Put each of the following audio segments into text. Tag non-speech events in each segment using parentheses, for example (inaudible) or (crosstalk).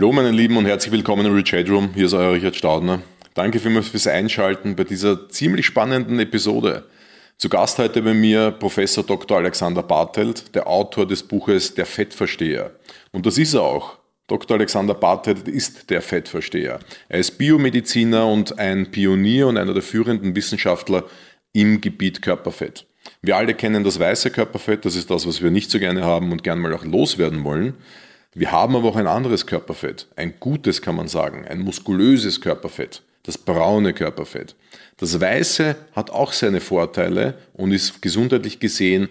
Hallo meine Lieben und herzlich willkommen im Rechat Room. Hier ist euer Richard Staudner. Danke vielmals fürs Einschalten bei dieser ziemlich spannenden Episode. Zu Gast heute bei mir Professor Dr. Alexander Bartelt, der Autor des Buches Der Fettversteher. Und das ist er auch. Dr. Alexander Bartelt ist der Fettversteher. Er ist Biomediziner und ein Pionier und einer der führenden Wissenschaftler im Gebiet Körperfett. Wir alle kennen das weiße Körperfett, das ist das, was wir nicht so gerne haben und gern mal auch loswerden wollen. Wir haben aber auch ein anderes Körperfett, ein gutes kann man sagen, ein muskulöses Körperfett, das braune Körperfett. Das weiße hat auch seine Vorteile und ist gesundheitlich gesehen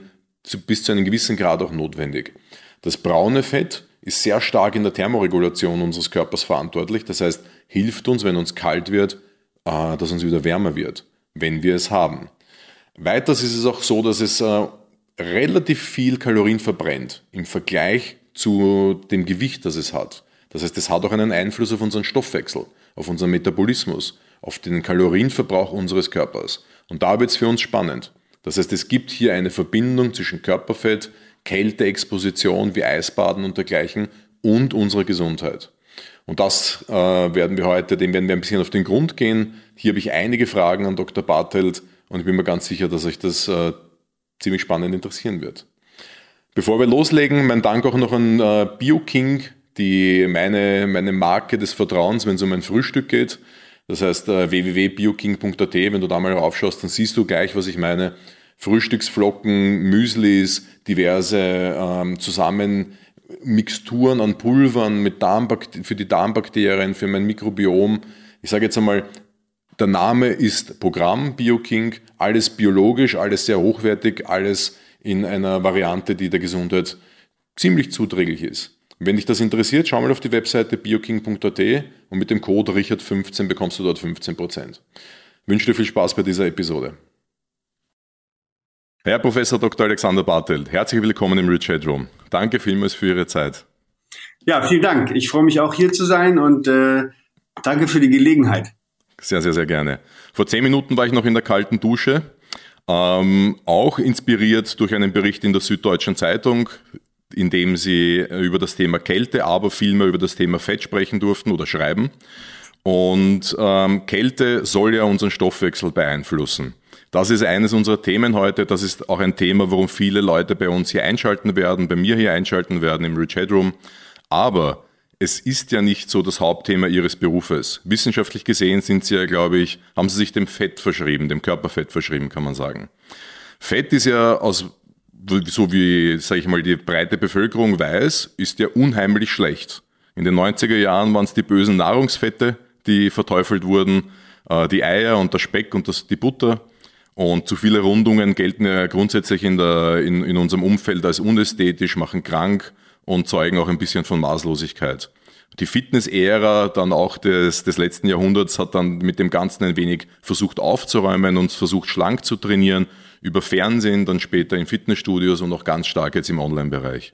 bis zu einem gewissen Grad auch notwendig. Das braune Fett ist sehr stark in der Thermoregulation unseres Körpers verantwortlich, das heißt, hilft uns, wenn uns kalt wird, äh, dass uns wieder wärmer wird, wenn wir es haben. Weiters ist es auch so, dass es äh, relativ viel Kalorien verbrennt im Vergleich zu dem Gewicht, das es hat. Das heißt, es hat auch einen Einfluss auf unseren Stoffwechsel, auf unseren Metabolismus, auf den Kalorienverbrauch unseres Körpers. Und da wird es für uns spannend. Das heißt, es gibt hier eine Verbindung zwischen Körperfett, Kälteexposition wie Eisbaden und dergleichen und unserer Gesundheit. Und das äh, werden wir heute, dem werden wir ein bisschen auf den Grund gehen. Hier habe ich einige Fragen an Dr. Bartelt und ich bin mir ganz sicher, dass euch das äh, ziemlich spannend interessieren wird. Bevor wir loslegen, mein Dank auch noch an äh, BioKing, die meine, meine Marke des Vertrauens, wenn es um ein Frühstück geht. Das heißt äh, www.bioking.at, wenn du da mal raufschaust, dann siehst du gleich, was ich meine. Frühstücksflocken, Müslis, diverse ähm, Zusammenmixturen an Pulvern mit für die Darmbakterien, für mein Mikrobiom. Ich sage jetzt einmal, der Name ist Programm BioKing, alles biologisch, alles sehr hochwertig, alles in einer Variante, die der Gesundheit ziemlich zuträglich ist. Wenn dich das interessiert, schau mal auf die Webseite bioking.at und mit dem Code Richard15 bekommst du dort 15%. Ich wünsche dir viel Spaß bei dieser Episode. Herr Professor Dr. Alexander Bartelt, herzlich willkommen im Richard Room. Danke vielmals für Ihre Zeit. Ja, vielen Dank. Ich freue mich auch hier zu sein und äh, danke für die Gelegenheit. Sehr, sehr, sehr gerne. Vor zehn Minuten war ich noch in der kalten Dusche ähm, auch inspiriert durch einen Bericht in der Süddeutschen Zeitung, in dem sie über das Thema Kälte, aber vielmehr über das Thema Fett sprechen durften oder schreiben. Und ähm, Kälte soll ja unseren Stoffwechsel beeinflussen. Das ist eines unserer Themen heute. Das ist auch ein Thema, warum viele Leute bei uns hier einschalten werden, bei mir hier einschalten werden im Rich Headroom. Aber es ist ja nicht so das Hauptthema Ihres Berufes. Wissenschaftlich gesehen sind Sie ja, glaube ich, haben Sie sich dem Fett verschrieben, dem Körperfett verschrieben, kann man sagen. Fett ist ja aus, so wie, sage ich mal, die breite Bevölkerung weiß, ist ja unheimlich schlecht. In den 90er Jahren waren es die bösen Nahrungsfette, die verteufelt wurden, äh, die Eier und der Speck und das, die Butter. Und zu viele Rundungen gelten ja grundsätzlich in, der, in, in unserem Umfeld als unästhetisch, machen krank und zeugen auch ein bisschen von Maßlosigkeit. Die Fitness-Ära dann auch des, des letzten Jahrhunderts hat dann mit dem Ganzen ein wenig versucht aufzuräumen und versucht schlank zu trainieren, über Fernsehen, dann später in Fitnessstudios und auch ganz stark jetzt im Online-Bereich.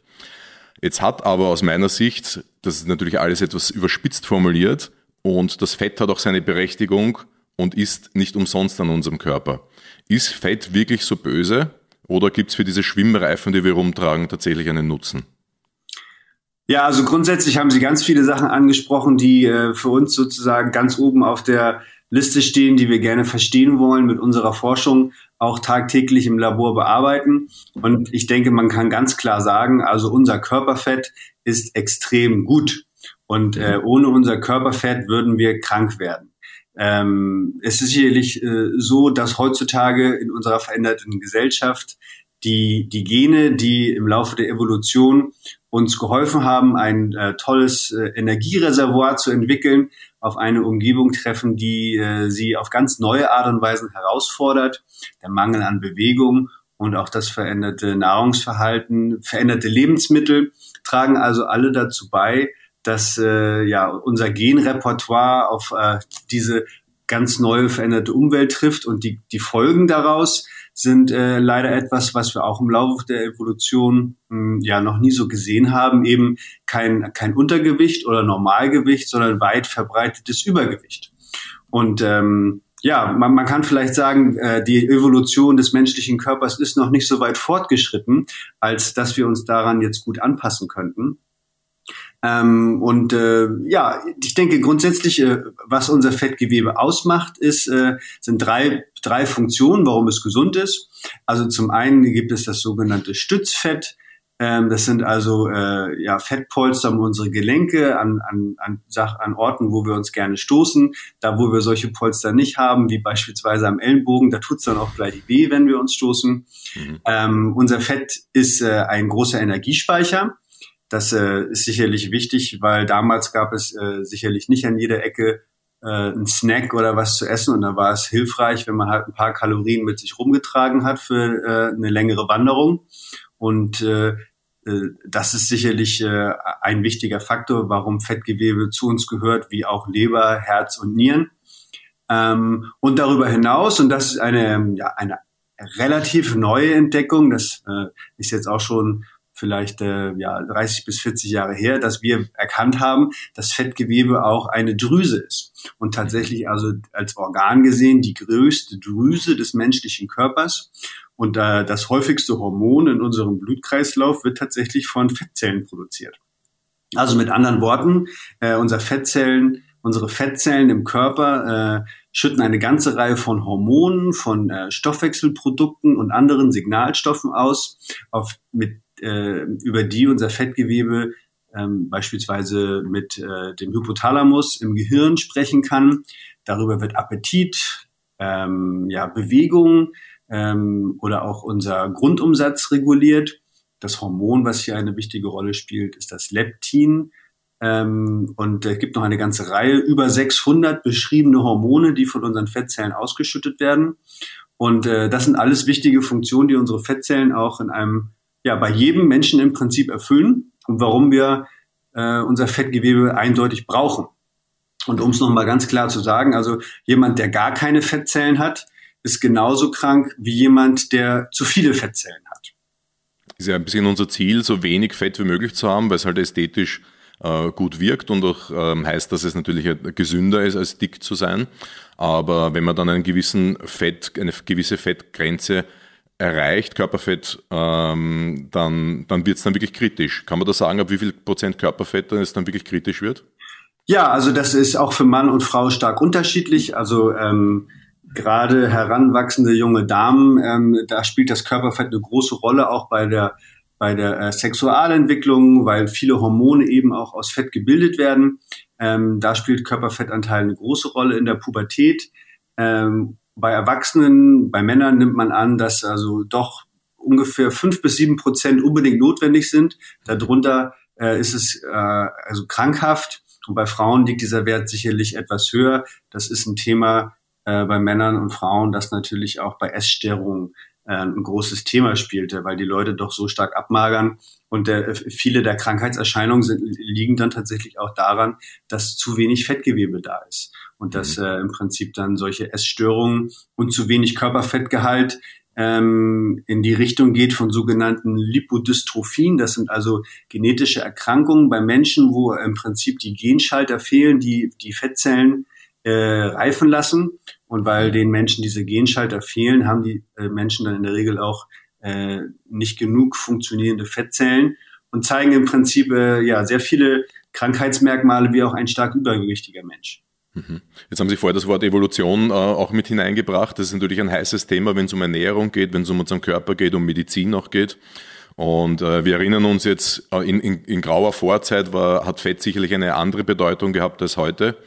Jetzt hat aber aus meiner Sicht, das ist natürlich alles etwas überspitzt formuliert, und das Fett hat auch seine Berechtigung und ist nicht umsonst an unserem Körper. Ist Fett wirklich so böse oder gibt es für diese Schwimmreifen, die wir rumtragen, tatsächlich einen Nutzen? Ja, also grundsätzlich haben Sie ganz viele Sachen angesprochen, die äh, für uns sozusagen ganz oben auf der Liste stehen, die wir gerne verstehen wollen, mit unserer Forschung auch tagtäglich im Labor bearbeiten. Und ich denke, man kann ganz klar sagen, also unser Körperfett ist extrem gut. Und äh, ohne unser Körperfett würden wir krank werden. Ähm, es ist sicherlich äh, so, dass heutzutage in unserer veränderten Gesellschaft die, die Gene, die im Laufe der Evolution uns geholfen haben, ein äh, tolles äh, Energiereservoir zu entwickeln, auf eine Umgebung treffen, die äh, sie auf ganz neue Art und Weise herausfordert. Der Mangel an Bewegung und auch das veränderte Nahrungsverhalten, veränderte Lebensmittel tragen also alle dazu bei, dass äh, ja unser Genrepertoire auf äh, diese ganz neue veränderte Umwelt trifft und die, die Folgen daraus sind äh, leider etwas, was wir auch im Laufe der Evolution mh, hm, ja noch nie so gesehen haben, eben kein, kein Untergewicht oder Normalgewicht, sondern weit verbreitetes Übergewicht. Und ähm, ja, man, man kann vielleicht sagen, äh, die Evolution des menschlichen Körpers ist noch nicht so weit fortgeschritten, als dass wir uns daran jetzt gut anpassen könnten. Ähm, und äh, ja, ich denke grundsätzlich, äh, was unser Fettgewebe ausmacht, ist, äh, sind drei, drei Funktionen, warum es gesund ist. Also zum einen gibt es das sogenannte Stützfett. Ähm, das sind also äh, ja, Fettpolster um unsere Gelenke an, an, an, an Orten, wo wir uns gerne stoßen. Da, wo wir solche Polster nicht haben, wie beispielsweise am Ellenbogen, da tut's dann auch gleich weh, wenn wir uns stoßen. Mhm. Ähm, unser Fett ist äh, ein großer Energiespeicher. Das äh, ist sicherlich wichtig, weil damals gab es äh, sicherlich nicht an jeder Ecke äh, einen Snack oder was zu essen und da war es hilfreich, wenn man halt ein paar Kalorien mit sich rumgetragen hat für äh, eine längere Wanderung. Und äh, äh, das ist sicherlich äh, ein wichtiger Faktor, warum Fettgewebe zu uns gehört, wie auch Leber, Herz und Nieren. Ähm, und darüber hinaus, und das ist eine, ja, eine relativ neue Entdeckung, das äh, ist jetzt auch schon vielleicht äh, ja, 30 bis 40 Jahre her, dass wir erkannt haben, dass Fettgewebe auch eine Drüse ist. Und tatsächlich also als Organ gesehen die größte Drüse des menschlichen Körpers. Und äh, das häufigste Hormon in unserem Blutkreislauf wird tatsächlich von Fettzellen produziert. Also mit anderen Worten, äh, unser Fettzellen, unsere Fettzellen im Körper äh, schütten eine ganze Reihe von Hormonen, von äh, Stoffwechselprodukten und anderen Signalstoffen aus, auf, mit, äh, über die unser Fettgewebe ähm, beispielsweise mit äh, dem Hypothalamus im Gehirn sprechen kann. Darüber wird Appetit, ähm, ja, Bewegung, ähm, oder auch unser Grundumsatz reguliert. Das Hormon, was hier eine wichtige Rolle spielt, ist das Leptin. Ähm, und es gibt noch eine ganze Reihe, über 600 beschriebene Hormone, die von unseren Fettzellen ausgeschüttet werden. Und äh, das sind alles wichtige Funktionen, die unsere Fettzellen auch in einem, ja, bei jedem Menschen im Prinzip erfüllen und warum wir äh, unser Fettgewebe eindeutig brauchen. Und um es nochmal ganz klar zu sagen, also jemand, der gar keine Fettzellen hat, ist genauso krank wie jemand, der zu viele Fettzellen hat. Ist ja ein bisschen unser Ziel, so wenig Fett wie möglich zu haben, weil es halt ästhetisch äh, gut wirkt und auch ähm, heißt, dass es natürlich gesünder ist, als dick zu sein. Aber wenn man dann einen gewissen Fett, eine gewisse Fettgrenze erreicht, Körperfett, ähm, dann, dann wird es dann wirklich kritisch. Kann man da sagen, ab wie viel Prozent Körperfett dann es dann wirklich kritisch wird? Ja, also das ist auch für Mann und Frau stark unterschiedlich. Also ähm, gerade heranwachsende junge Damen, ähm, da spielt das Körperfett eine große Rolle, auch bei der bei der äh, Sexualentwicklung, weil viele Hormone eben auch aus Fett gebildet werden. Ähm, da spielt Körperfettanteil eine große Rolle in der Pubertät. Ähm, bei Erwachsenen, bei Männern nimmt man an, dass also doch ungefähr fünf bis sieben Prozent unbedingt notwendig sind. Darunter äh, ist es äh, also krankhaft. Und bei Frauen liegt dieser Wert sicherlich etwas höher. Das ist ein Thema, äh, bei Männern und Frauen, das natürlich auch bei Essstörungen ein großes Thema spielte, weil die Leute doch so stark abmagern. Und äh, viele der Krankheitserscheinungen sind, liegen dann tatsächlich auch daran, dass zu wenig Fettgewebe da ist. Und dass mhm. äh, im Prinzip dann solche Essstörungen und zu wenig Körperfettgehalt ähm, in die Richtung geht von sogenannten Lipodystrophien. Das sind also genetische Erkrankungen bei Menschen, wo im Prinzip die Genschalter fehlen, die die Fettzellen äh, reifen lassen. Und weil den Menschen diese Genschalter fehlen, haben die äh, Menschen dann in der Regel auch äh, nicht genug funktionierende Fettzellen und zeigen im Prinzip äh, ja sehr viele Krankheitsmerkmale wie auch ein stark übergewichtiger Mensch. Mhm. Jetzt haben Sie vorher das Wort Evolution äh, auch mit hineingebracht. Das ist natürlich ein heißes Thema, wenn es um Ernährung geht, wenn es um unseren Körper geht, um Medizin auch geht. Und äh, wir erinnern uns jetzt, in, in, in grauer Vorzeit war, hat Fett sicherlich eine andere Bedeutung gehabt als heute.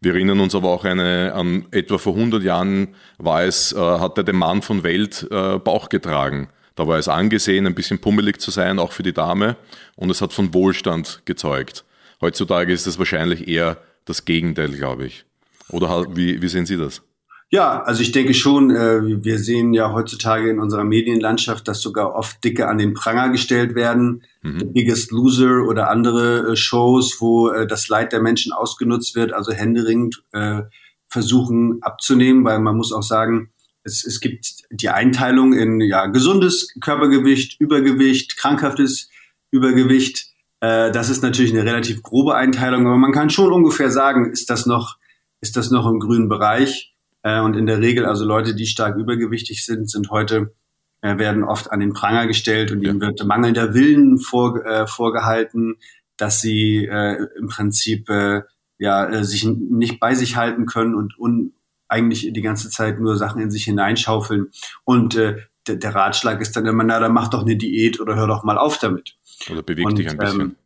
Wir erinnern uns aber auch eine, an etwa vor 100 Jahren war es, äh, hatte der Mann von Welt äh, Bauch getragen. Da war es angesehen, ein bisschen pummelig zu sein, auch für die Dame. Und es hat von Wohlstand gezeugt. Heutzutage ist es wahrscheinlich eher das Gegenteil, glaube ich. Oder wie, wie sehen Sie das? Ja, also ich denke schon, äh, wir sehen ja heutzutage in unserer Medienlandschaft, dass sogar oft Dicke an den Pranger gestellt werden. Mhm. The Biggest Loser oder andere äh, Shows, wo äh, das Leid der Menschen ausgenutzt wird, also händeringend äh, versuchen abzunehmen, weil man muss auch sagen, es, es gibt die Einteilung in ja gesundes Körpergewicht, Übergewicht, krankhaftes Übergewicht. Äh, das ist natürlich eine relativ grobe Einteilung, aber man kann schon ungefähr sagen, ist das noch, ist das noch im grünen Bereich? Äh, und in der Regel, also Leute, die stark übergewichtig sind, sind heute, äh, werden oft an den Pranger gestellt und ja. ihnen wird mangelnder Willen vor, äh, vorgehalten. dass sie äh, im Prinzip äh, ja äh, sich nicht bei sich halten können und un eigentlich die ganze Zeit nur Sachen in sich hineinschaufeln. Und äh, der, der Ratschlag ist dann immer, na, dann mach doch eine Diät oder hör doch mal auf damit. Oder beweg und, dich ein bisschen. Ähm,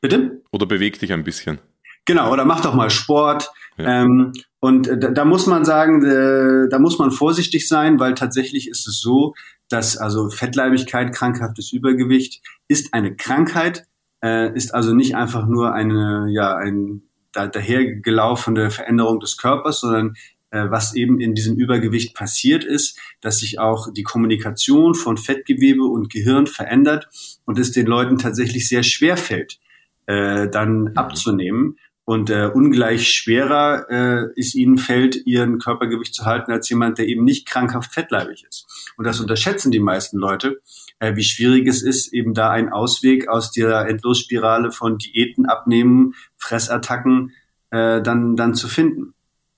bitte? Oder beweg dich ein bisschen. Genau, oder mach doch mal Sport. Ja. Ähm, und äh, da, da, muss man sagen, äh, da muss man vorsichtig sein, weil tatsächlich ist es so, dass also Fettleibigkeit, krankhaftes Übergewicht ist eine Krankheit, äh, ist also nicht einfach nur eine, ja, ein da, dahergelaufene Veränderung des Körpers, sondern äh, was eben in diesem Übergewicht passiert ist, dass sich auch die Kommunikation von Fettgewebe und Gehirn verändert und es den Leuten tatsächlich sehr schwer fällt, äh, dann mhm. abzunehmen. Und äh, ungleich schwerer äh, ist ihnen fällt, ihren Körpergewicht zu halten, als jemand, der eben nicht krankhaft fettleibig ist. Und das unterschätzen die meisten Leute, äh, wie schwierig es ist, eben da einen Ausweg aus der Endlosspirale von Diäten abnehmen, Fressattacken äh, dann, dann zu finden.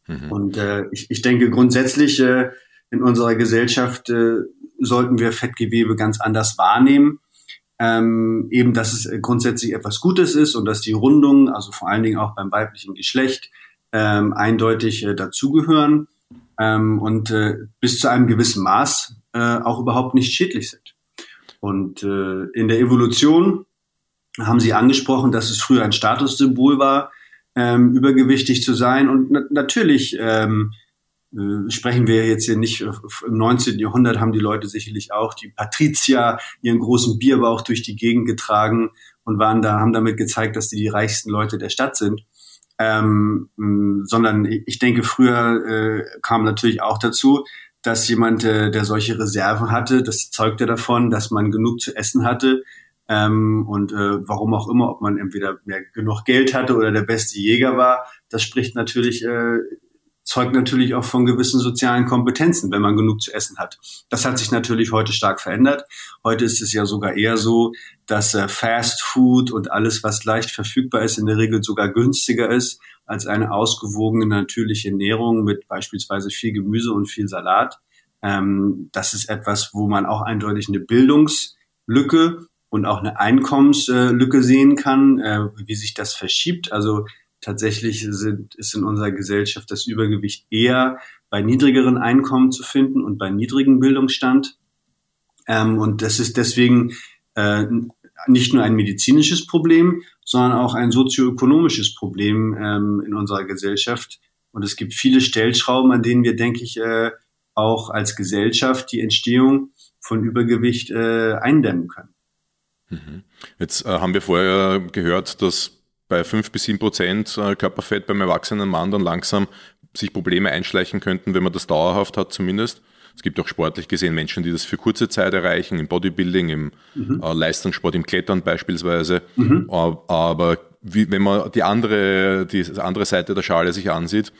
Mhm. Und äh, ich, ich denke grundsätzlich äh, in unserer Gesellschaft äh, sollten wir Fettgewebe ganz anders wahrnehmen ähm, eben, dass es grundsätzlich etwas Gutes ist und dass die Rundungen, also vor allen Dingen auch beim weiblichen Geschlecht, ähm, eindeutig äh, dazugehören ähm, und äh, bis zu einem gewissen Maß äh, auch überhaupt nicht schädlich sind. Und äh, in der Evolution haben Sie angesprochen, dass es früher ein Statussymbol war, ähm, übergewichtig zu sein. Und na natürlich ähm, äh, sprechen wir jetzt hier nicht, im 19. Jahrhundert haben die Leute sicherlich auch die Patrizier ihren großen Bierbauch durch die Gegend getragen und waren da, haben damit gezeigt, dass die die reichsten Leute der Stadt sind. Ähm, sondern ich denke, früher äh, kam natürlich auch dazu, dass jemand, äh, der solche Reserven hatte, das zeugte davon, dass man genug zu essen hatte. Ähm, und äh, warum auch immer, ob man entweder mehr genug Geld hatte oder der beste Jäger war, das spricht natürlich äh, zeugt natürlich auch von gewissen sozialen Kompetenzen, wenn man genug zu essen hat. Das hat sich natürlich heute stark verändert. Heute ist es ja sogar eher so, dass äh, Fast Food und alles, was leicht verfügbar ist, in der Regel sogar günstiger ist als eine ausgewogene natürliche Ernährung mit beispielsweise viel Gemüse und viel Salat. Ähm, das ist etwas, wo man auch eindeutig eine Bildungslücke und auch eine Einkommenslücke sehen kann, äh, wie sich das verschiebt. Also Tatsächlich sind, ist in unserer Gesellschaft das Übergewicht eher bei niedrigeren Einkommen zu finden und bei niedrigem Bildungsstand. Ähm, und das ist deswegen äh, nicht nur ein medizinisches Problem, sondern auch ein sozioökonomisches Problem ähm, in unserer Gesellschaft. Und es gibt viele Stellschrauben, an denen wir, denke ich, äh, auch als Gesellschaft die Entstehung von Übergewicht äh, eindämmen können. Mhm. Jetzt äh, haben wir vorher gehört, dass bei 5 bis 7 Prozent äh, Körperfett beim erwachsenen Mann dann langsam sich Probleme einschleichen könnten, wenn man das dauerhaft hat zumindest. Es gibt auch sportlich gesehen Menschen, die das für kurze Zeit erreichen, im Bodybuilding, im mhm. äh, Leistungssport, im Klettern beispielsweise. Mhm. Aber wie, wenn man die andere, die andere Seite der Schale sich ansieht,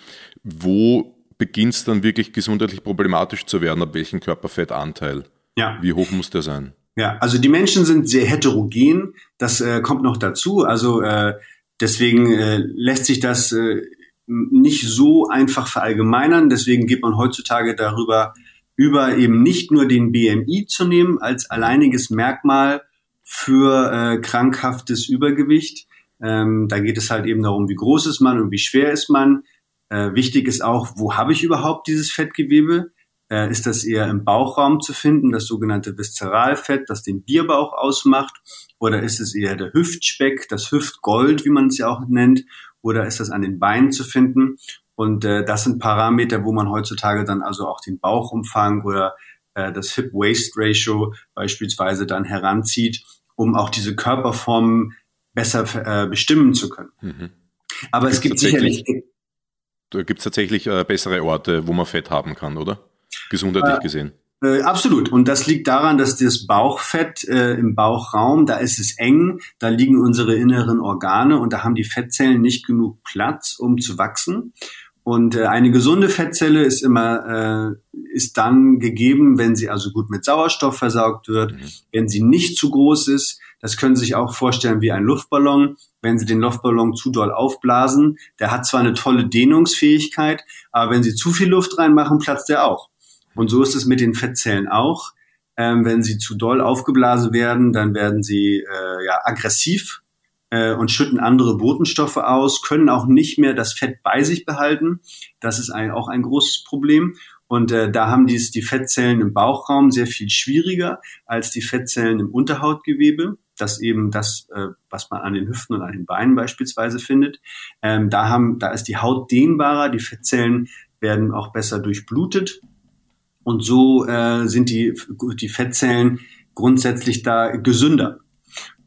wo beginnt es dann wirklich gesundheitlich problematisch zu werden, ab welchem Körperfettanteil? Ja. Wie hoch muss der sein? Ja, also die Menschen sind sehr heterogen. Das äh, kommt noch dazu. Also äh, Deswegen äh, lässt sich das äh, nicht so einfach verallgemeinern. Deswegen geht man heutzutage darüber über eben nicht nur den BMI zu nehmen als alleiniges Merkmal für äh, krankhaftes Übergewicht. Ähm, da geht es halt eben darum, wie groß ist man und wie schwer ist man. Äh, wichtig ist auch, wo habe ich überhaupt dieses Fettgewebe? Äh, ist das eher im Bauchraum zu finden, das sogenannte Viszeralfett, das den Bierbauch ausmacht? Oder ist es eher der Hüftspeck, das Hüftgold, wie man es ja auch nennt? Oder ist das an den Beinen zu finden? Und äh, das sind Parameter, wo man heutzutage dann also auch den Bauchumfang oder äh, das Hip-Waist-Ratio beispielsweise dann heranzieht, um auch diese Körperformen besser äh, bestimmen zu können. Mhm. Aber gibt's es gibt sicherlich... Da gibt es tatsächlich äh, bessere Orte, wo man Fett haben kann, oder? Gesundheitlich äh, gesehen. Äh, absolut. Und das liegt daran, dass das Bauchfett äh, im Bauchraum, da ist es eng, da liegen unsere inneren Organe und da haben die Fettzellen nicht genug Platz, um zu wachsen. Und äh, eine gesunde Fettzelle ist immer äh, ist dann gegeben, wenn sie also gut mit Sauerstoff versorgt wird, mhm. wenn sie nicht zu groß ist. Das können Sie sich auch vorstellen wie ein Luftballon. Wenn Sie den Luftballon zu doll aufblasen, der hat zwar eine tolle Dehnungsfähigkeit, aber wenn Sie zu viel Luft reinmachen, platzt er auch. Und so ist es mit den Fettzellen auch. Ähm, wenn sie zu doll aufgeblasen werden, dann werden sie äh, ja aggressiv. Äh, und schütten andere Botenstoffe aus, können auch nicht mehr das Fett bei sich behalten. Das ist ein, auch ein großes Problem. Und äh, da haben dies die Fettzellen im Bauchraum sehr viel schwieriger als die Fettzellen im Unterhautgewebe. Das eben das, äh, was man an den Hüften und an den Beinen beispielsweise findet. Ähm, da haben, da ist die Haut dehnbarer, die Fettzellen werden auch besser durchblutet. Und so äh, sind die, die Fettzellen grundsätzlich da gesünder.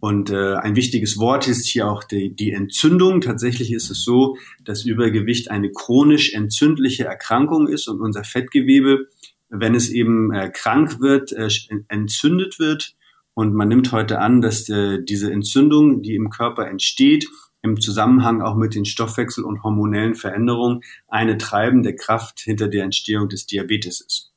Und äh, ein wichtiges Wort ist hier auch die, die Entzündung. Tatsächlich ist es so, dass Übergewicht eine chronisch entzündliche Erkrankung ist und unser Fettgewebe, wenn es eben äh, krank wird, äh, entzündet wird. Und man nimmt heute an, dass äh, diese Entzündung, die im Körper entsteht, im Zusammenhang auch mit den Stoffwechsel- und hormonellen Veränderungen eine treibende Kraft hinter der Entstehung des Diabetes ist.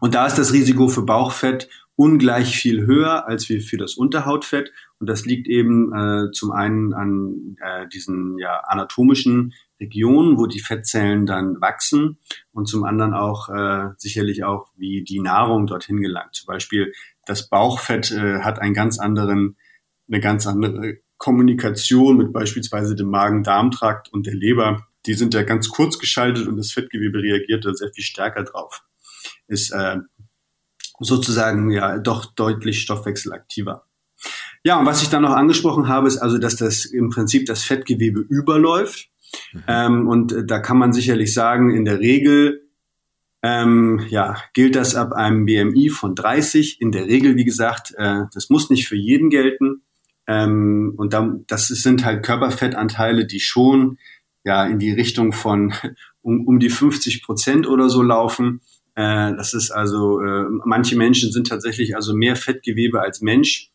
Und da ist das Risiko für Bauchfett ungleich viel höher als wie für das Unterhautfett. Und das liegt eben äh, zum einen an äh, diesen ja, anatomischen Regionen, wo die Fettzellen dann wachsen und zum anderen auch äh, sicherlich auch, wie die Nahrung dorthin gelangt. Zum Beispiel das Bauchfett äh, hat einen ganz anderen, eine ganz andere Kommunikation mit beispielsweise dem Magen-Darm-Trakt und der Leber. Die sind ja ganz kurz geschaltet und das Fettgewebe reagiert da sehr viel stärker drauf. Ist äh, sozusagen ja doch deutlich stoffwechselaktiver. Ja, und was ich dann noch angesprochen habe, ist also, dass das im Prinzip das Fettgewebe überläuft. Mhm. Ähm, und äh, da kann man sicherlich sagen, in der Regel ähm, ja, gilt das ab einem BMI von 30. In der Regel, wie gesagt, äh, das muss nicht für jeden gelten. Ähm, und dann, das sind halt Körperfettanteile, die schon ja in die Richtung von (laughs) um, um die 50 Prozent oder so laufen. Äh, das ist also, äh, manche Menschen sind tatsächlich also mehr Fettgewebe als Mensch.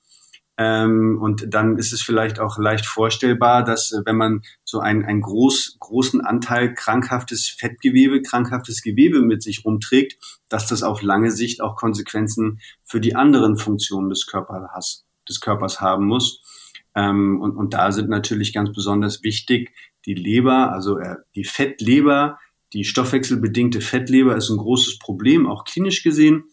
Ähm, und dann ist es vielleicht auch leicht vorstellbar, dass äh, wenn man so einen, einen groß, großen Anteil krankhaftes Fettgewebe, krankhaftes Gewebe mit sich rumträgt, dass das auf lange Sicht auch Konsequenzen für die anderen Funktionen des Körpers, des Körpers haben muss. Ähm, und, und da sind natürlich ganz besonders wichtig die Leber, also äh, die Fettleber, die stoffwechselbedingte Fettleber ist ein großes Problem, auch klinisch gesehen.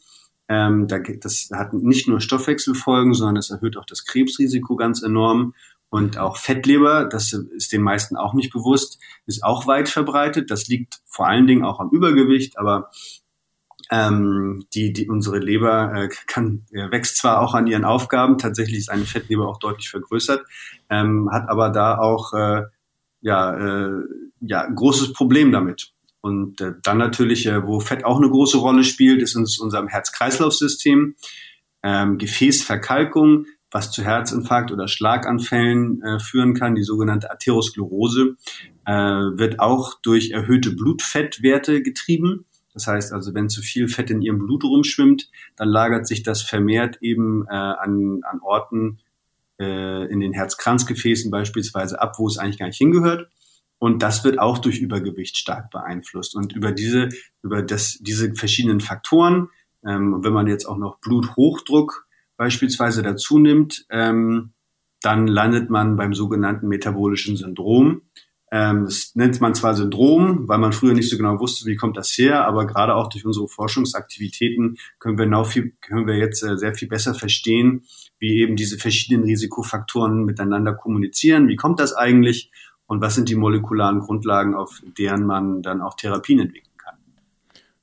Ähm, das hat nicht nur Stoffwechselfolgen, sondern es erhöht auch das Krebsrisiko ganz enorm. Und auch Fettleber, das ist den meisten auch nicht bewusst, ist auch weit verbreitet. Das liegt vor allen Dingen auch am Übergewicht, aber ähm, die, die, unsere Leber äh, kann, äh, wächst zwar auch an ihren Aufgaben, tatsächlich ist eine Fettleber auch deutlich vergrößert, ähm, hat aber da auch äh, ja, äh, ja, großes Problem damit. Und äh, dann natürlich, äh, wo Fett auch eine große Rolle spielt, ist uns unserem Herz-Kreislauf-System. Ähm, Gefäßverkalkung, was zu Herzinfarkt oder Schlaganfällen äh, führen kann, die sogenannte Atherosklerose, äh, wird auch durch erhöhte Blutfettwerte getrieben. Das heißt also, wenn zu viel Fett in ihrem Blut rumschwimmt, dann lagert sich das vermehrt eben äh, an, an Orten äh, in den Herzkranzgefäßen beispielsweise ab, wo es eigentlich gar nicht hingehört. Und das wird auch durch Übergewicht stark beeinflusst. Und über diese, über das, diese verschiedenen Faktoren, ähm, wenn man jetzt auch noch Bluthochdruck beispielsweise dazu nimmt, ähm, dann landet man beim sogenannten metabolischen Syndrom. Ähm, das nennt man zwar Syndrom, weil man früher nicht so genau wusste, wie kommt das her, aber gerade auch durch unsere Forschungsaktivitäten können wir, now viel, können wir jetzt äh, sehr viel besser verstehen, wie eben diese verschiedenen Risikofaktoren miteinander kommunizieren. Wie kommt das eigentlich? Und was sind die molekularen Grundlagen, auf deren man dann auch Therapien entwickeln kann.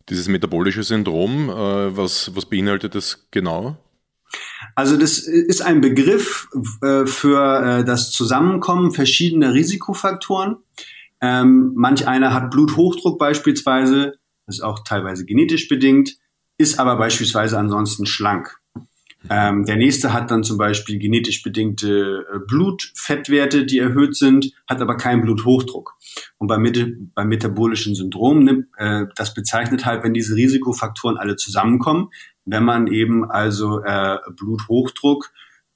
Dieses metabolische Syndrom, äh, was, was beinhaltet das genau? Also das ist ein Begriff äh, für äh, das Zusammenkommen verschiedener Risikofaktoren. Ähm, manch einer hat Bluthochdruck beispielsweise, das ist auch teilweise genetisch bedingt, ist aber beispielsweise ansonsten schlank. Ähm, der nächste hat dann zum Beispiel genetisch bedingte äh, Blutfettwerte, die erhöht sind, hat aber keinen Bluthochdruck. Und beim, beim metabolischen Syndrom, nimmt, äh, das bezeichnet halt, wenn diese Risikofaktoren alle zusammenkommen, wenn man eben also äh, Bluthochdruck,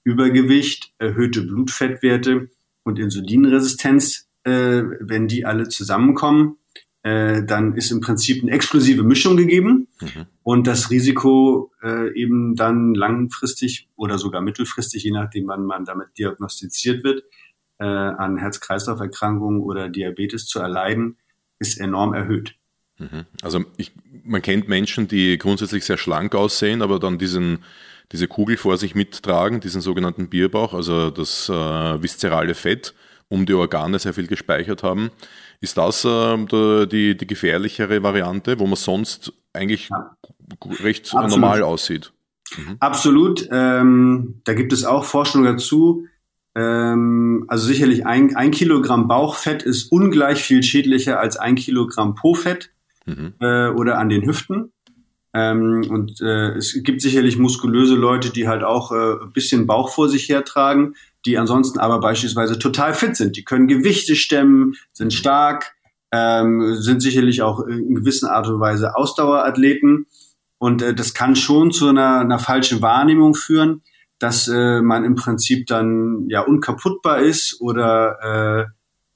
Übergewicht, erhöhte Blutfettwerte und Insulinresistenz, äh, wenn die alle zusammenkommen, äh, dann ist im Prinzip eine explosive Mischung gegeben mhm. und das Risiko äh, eben dann langfristig oder sogar mittelfristig, je nachdem wann man damit diagnostiziert wird, äh, an Herz-Kreislauf-Erkrankungen oder Diabetes zu erleiden, ist enorm erhöht. Mhm. Also ich, man kennt Menschen, die grundsätzlich sehr schlank aussehen, aber dann diesen diese Kugel vor sich mittragen, diesen sogenannten Bierbauch, also das äh, viszerale Fett, um die Organe sehr viel gespeichert haben. Ist das äh, die, die gefährlichere Variante, wo man sonst eigentlich ja. recht Absolut. normal aussieht? Mhm. Absolut. Ähm, da gibt es auch Forschung dazu. Ähm, also sicherlich ein, ein Kilogramm Bauchfett ist ungleich viel schädlicher als ein Kilogramm Po-Fett mhm. äh, oder an den Hüften. Ähm, und äh, es gibt sicherlich muskulöse Leute, die halt auch äh, ein bisschen Bauch vor sich hertragen, die ansonsten aber beispielsweise total fit sind. Die können Gewichte stemmen, sind stark, ähm, sind sicherlich auch in gewisser Art und Weise Ausdauerathleten. Und äh, das kann schon zu einer, einer falschen Wahrnehmung führen, dass äh, man im Prinzip dann ja unkaputtbar ist oder äh,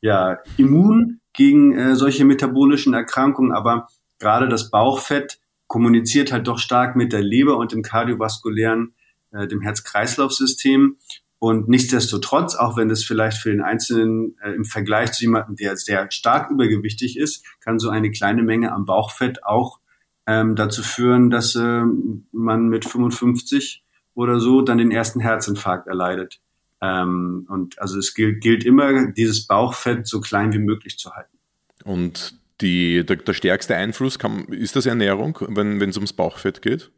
ja immun gegen äh, solche metabolischen Erkrankungen. Aber gerade das Bauchfett kommuniziert halt doch stark mit der Leber und dem kardiovaskulären, äh, dem Herz-Kreislauf-System. Und nichtsdestotrotz, auch wenn das vielleicht für den Einzelnen äh, im Vergleich zu jemandem, der sehr stark übergewichtig ist, kann so eine kleine Menge am Bauchfett auch ähm, dazu führen, dass äh, man mit 55 oder so dann den ersten Herzinfarkt erleidet. Ähm, und also es gilt, gilt immer, dieses Bauchfett so klein wie möglich zu halten. Und die, der, der stärkste Einfluss kann, ist das Ernährung, wenn es ums Bauchfett geht?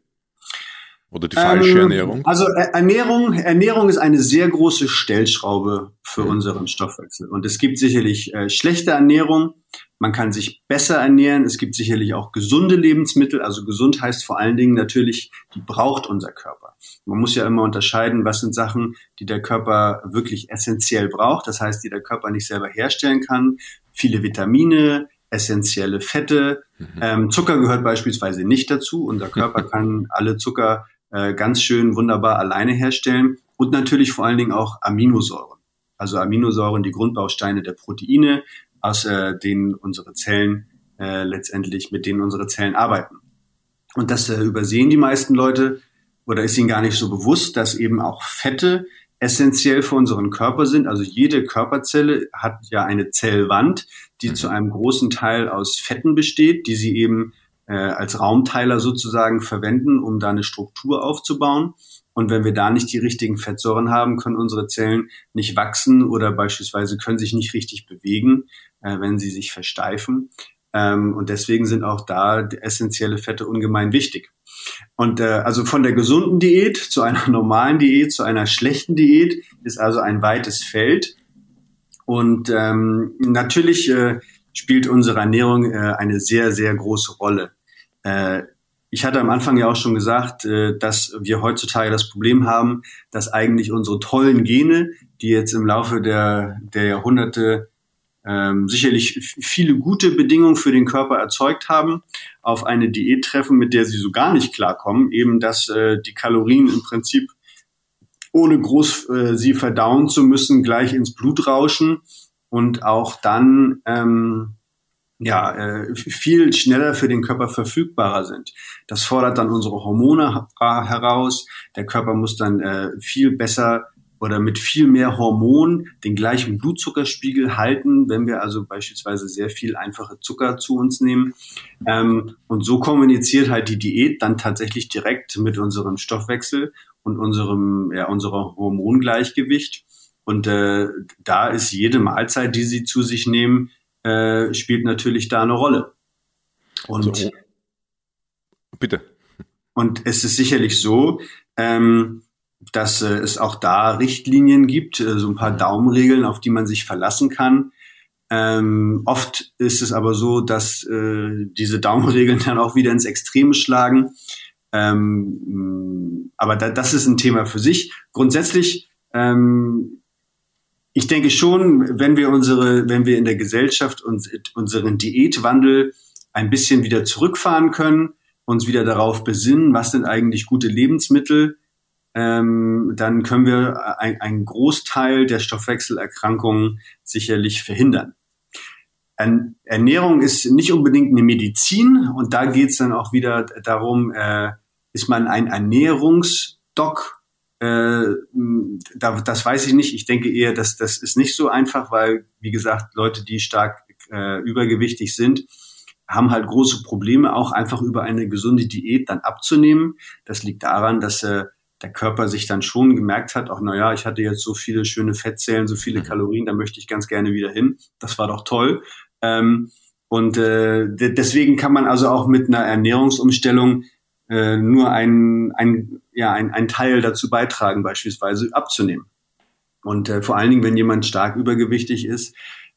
Oder die falsche ähm, Ernährung? Also Ernährung, Ernährung ist eine sehr große Stellschraube für mhm. unseren Stoffwechsel. Und es gibt sicherlich äh, schlechte Ernährung. Man kann sich besser ernähren. Es gibt sicherlich auch gesunde Lebensmittel. Also gesund heißt vor allen Dingen natürlich, die braucht unser Körper. Man muss ja immer unterscheiden, was sind Sachen, die der Körper wirklich essentiell braucht. Das heißt, die der Körper nicht selber herstellen kann. Viele Vitamine, essentielle Fette. Mhm. Ähm, Zucker gehört beispielsweise nicht dazu. Unser Körper (laughs) kann alle Zucker äh, ganz schön wunderbar alleine herstellen. Und natürlich vor allen Dingen auch Aminosäuren. Also Aminosäuren, die Grundbausteine der Proteine, aus äh, denen unsere Zellen äh, letztendlich, mit denen unsere Zellen arbeiten. Und das äh, übersehen die meisten Leute oder ist ihnen gar nicht so bewusst, dass eben auch Fette essentiell für unseren Körper sind. Also jede Körperzelle hat ja eine Zellwand, die mhm. zu einem großen Teil aus Fetten besteht, die sie eben äh, als Raumteiler sozusagen verwenden, um da eine Struktur aufzubauen. Und wenn wir da nicht die richtigen Fettsäuren haben, können unsere Zellen nicht wachsen oder beispielsweise können sich nicht richtig bewegen, äh, wenn sie sich versteifen. Ähm, und deswegen sind auch da essentielle Fette ungemein wichtig. Und äh, also von der gesunden Diät zu einer (laughs) normalen Diät, zu einer schlechten Diät ist also ein weites Feld. Und ähm, natürlich äh, spielt unsere Ernährung äh, eine sehr, sehr große Rolle. Äh, ich hatte am Anfang ja auch schon gesagt, äh, dass wir heutzutage das Problem haben, dass eigentlich unsere tollen Gene, die jetzt im Laufe der, der Jahrhunderte ähm, sicherlich viele gute Bedingungen für den Körper erzeugt haben, auf eine Diät treffen, mit der sie so gar nicht klarkommen, eben dass äh, die Kalorien im Prinzip ohne groß äh, sie verdauen zu müssen, gleich ins Blut rauschen und auch dann ähm, ja, äh, viel schneller für den Körper verfügbarer sind. Das fordert dann unsere Hormone heraus. Der Körper muss dann äh, viel besser oder mit viel mehr Hormon den gleichen Blutzuckerspiegel halten, wenn wir also beispielsweise sehr viel einfache Zucker zu uns nehmen. Ähm, und so kommuniziert halt die Diät dann tatsächlich direkt mit unserem Stoffwechsel und unserem, ja, unserer Hormongleichgewicht. Und äh, da ist jede Mahlzeit, die sie zu sich nehmen, äh, spielt natürlich da eine Rolle. Und also, bitte. Und es ist sicherlich so, ähm, dass äh, es auch da Richtlinien gibt, äh, so ein paar Daumenregeln, auf die man sich verlassen kann. Ähm, oft ist es aber so, dass äh, diese Daumenregeln (laughs) dann auch wieder ins Extreme schlagen. Ähm, aber da, das ist ein Thema für sich. Grundsätzlich, ähm, ich denke schon, wenn wir unsere, wenn wir in der Gesellschaft uns, unseren Diätwandel ein bisschen wieder zurückfahren können, uns wieder darauf besinnen, was sind eigentlich gute Lebensmittel, ähm, dann können wir ein, einen Großteil der Stoffwechselerkrankungen sicherlich verhindern. Ernährung ist nicht unbedingt eine Medizin und da geht es dann auch wieder darum, äh, ist man ein Ernährungsdoc? Äh, da, das weiß ich nicht. Ich denke eher, dass das ist nicht so einfach, weil, wie gesagt, Leute, die stark äh, übergewichtig sind, haben halt große Probleme, auch einfach über eine gesunde Diät dann abzunehmen. Das liegt daran, dass äh, der Körper sich dann schon gemerkt hat, auch naja, ich hatte jetzt so viele schöne Fettzellen, so viele mhm. Kalorien, da möchte ich ganz gerne wieder hin. Das war doch toll. Ähm, und äh, deswegen kann man also auch mit einer Ernährungsumstellung äh, nur ein, ein, ja, ein, ein Teil dazu beitragen, beispielsweise abzunehmen. Und äh, vor allen Dingen, wenn jemand stark übergewichtig ist,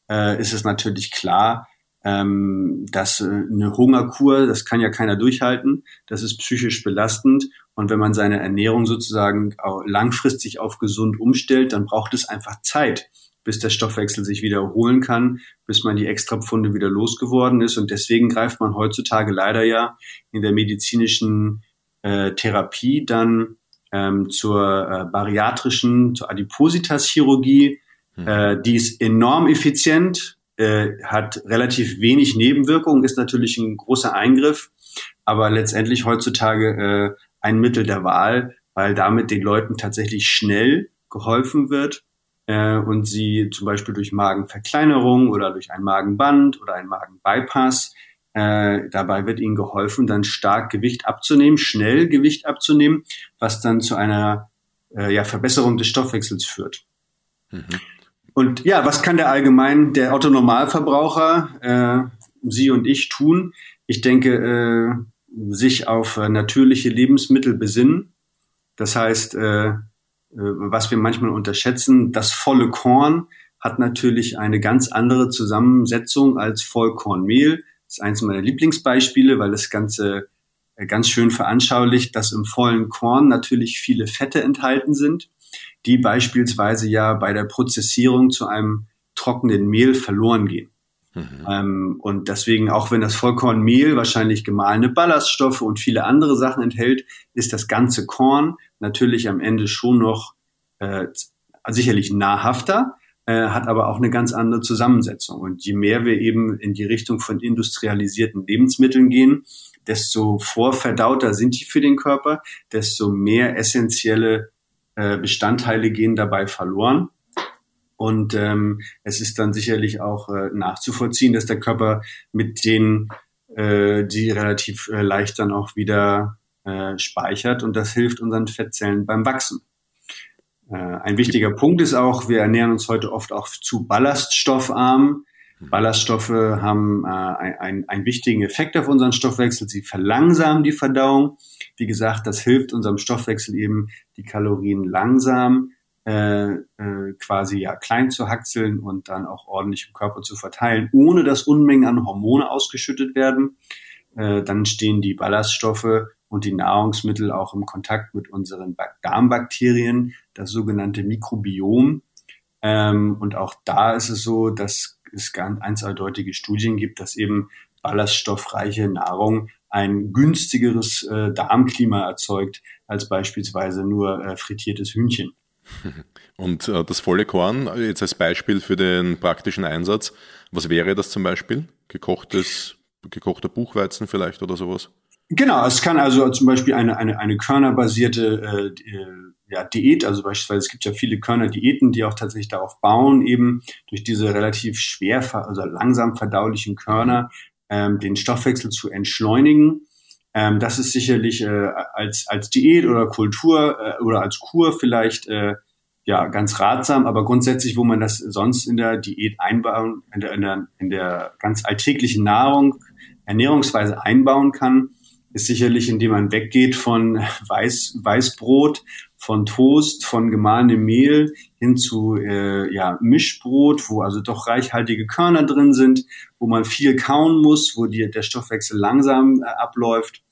äh, ist es natürlich klar, ähm, dass äh, eine Hungerkur, das kann ja keiner durchhalten, das ist psychisch belastend. Und wenn man seine Ernährung sozusagen langfristig auf gesund umstellt, dann braucht es einfach Zeit, bis der Stoffwechsel sich wieder erholen kann, bis man die Extrapfunde wieder losgeworden ist. Und deswegen greift man heutzutage leider ja in der medizinischen äh, Therapie dann ähm, zur äh, bariatrischen, zur Adipositas-Chirurgie. Mhm. Äh, die ist enorm effizient, äh, hat relativ wenig Nebenwirkungen, ist natürlich ein großer Eingriff, aber letztendlich heutzutage äh, ein Mittel der Wahl, weil damit den Leuten tatsächlich schnell geholfen wird äh, und sie zum Beispiel durch Magenverkleinerung oder durch ein Magenband oder ein Magenbypass äh, dabei wird ihnen geholfen, dann stark Gewicht abzunehmen, schnell Gewicht abzunehmen, was dann zu einer äh, ja, Verbesserung des Stoffwechsels führt. Mhm. Und ja, was kann der allgemein, der Autonormalverbraucher, äh, Sie und ich tun? Ich denke, äh, sich auf äh, natürliche Lebensmittel besinnen. Das heißt, äh, äh, was wir manchmal unterschätzen, das volle Korn hat natürlich eine ganz andere Zusammensetzung als Vollkornmehl. Das ist eins meiner Lieblingsbeispiele, weil das Ganze äh, ganz schön veranschaulicht, dass im vollen Korn natürlich viele Fette enthalten sind, die beispielsweise ja bei der Prozessierung zu einem trockenen Mehl verloren gehen. Mhm. Ähm, und deswegen, auch wenn das Vollkornmehl wahrscheinlich gemahlene Ballaststoffe und viele andere Sachen enthält, ist das ganze Korn natürlich am Ende schon noch äh, sicherlich nahrhafter, äh, hat aber auch eine ganz andere Zusammensetzung. Und je mehr wir eben in die Richtung von industrialisierten Lebensmitteln gehen, desto vorverdauter sind die für den Körper, desto mehr essentielle äh, Bestandteile gehen dabei verloren. Und ähm, es ist dann sicherlich auch äh, nachzuvollziehen, dass der Körper mit denen, äh, die relativ äh, leicht dann auch wieder äh, speichert und das hilft unseren Fettzellen beim Wachsen. Äh, ein wichtiger Punkt ist auch, wir ernähren uns heute oft auch zu ballaststoffarm. Ballaststoffe haben äh, einen, einen wichtigen Effekt auf unseren Stoffwechsel. Sie verlangsamen die Verdauung. Wie gesagt, das hilft unserem Stoffwechsel eben, die Kalorien langsam äh, äh, quasi ja klein zu hackseln und dann auch ordentlich im Körper zu verteilen, ohne dass Unmengen an Hormone ausgeschüttet werden. Äh, dann stehen die Ballaststoffe und die Nahrungsmittel auch im Kontakt mit unseren Darmbakterien, das sogenannte Mikrobiom. Ähm, und auch da ist es so, dass es ganz eindeutige Studien gibt, dass eben ballaststoffreiche Nahrung ein günstigeres äh, Darmklima erzeugt als beispielsweise nur äh, frittiertes Hühnchen. (laughs) Und äh, das volle Korn, jetzt als Beispiel für den praktischen Einsatz, was wäre das zum Beispiel? Gekochtes, gekochter Buchweizen vielleicht oder sowas? Genau, es kann also zum Beispiel eine, eine, eine körnerbasierte äh, äh, ja, Diät, also beispielsweise es gibt ja viele Körnerdiäten, die auch tatsächlich darauf bauen, eben durch diese relativ schwer, also langsam verdaulichen Körner ähm, den Stoffwechsel zu entschleunigen. Ähm, das ist sicherlich äh, als, als Diät oder Kultur äh, oder als Kur vielleicht äh, ja ganz ratsam, aber grundsätzlich, wo man das sonst in der Diät einbauen, in der, in der, in der ganz alltäglichen Nahrung, Ernährungsweise einbauen kann, ist sicherlich, indem man weggeht von (laughs) Weiß, Weißbrot, von Toast, von gemahlenem Mehl hin zu äh, ja, Mischbrot, wo also doch reichhaltige Körner drin sind, wo man viel kauen muss, wo die, der Stoffwechsel langsam äh, abläuft.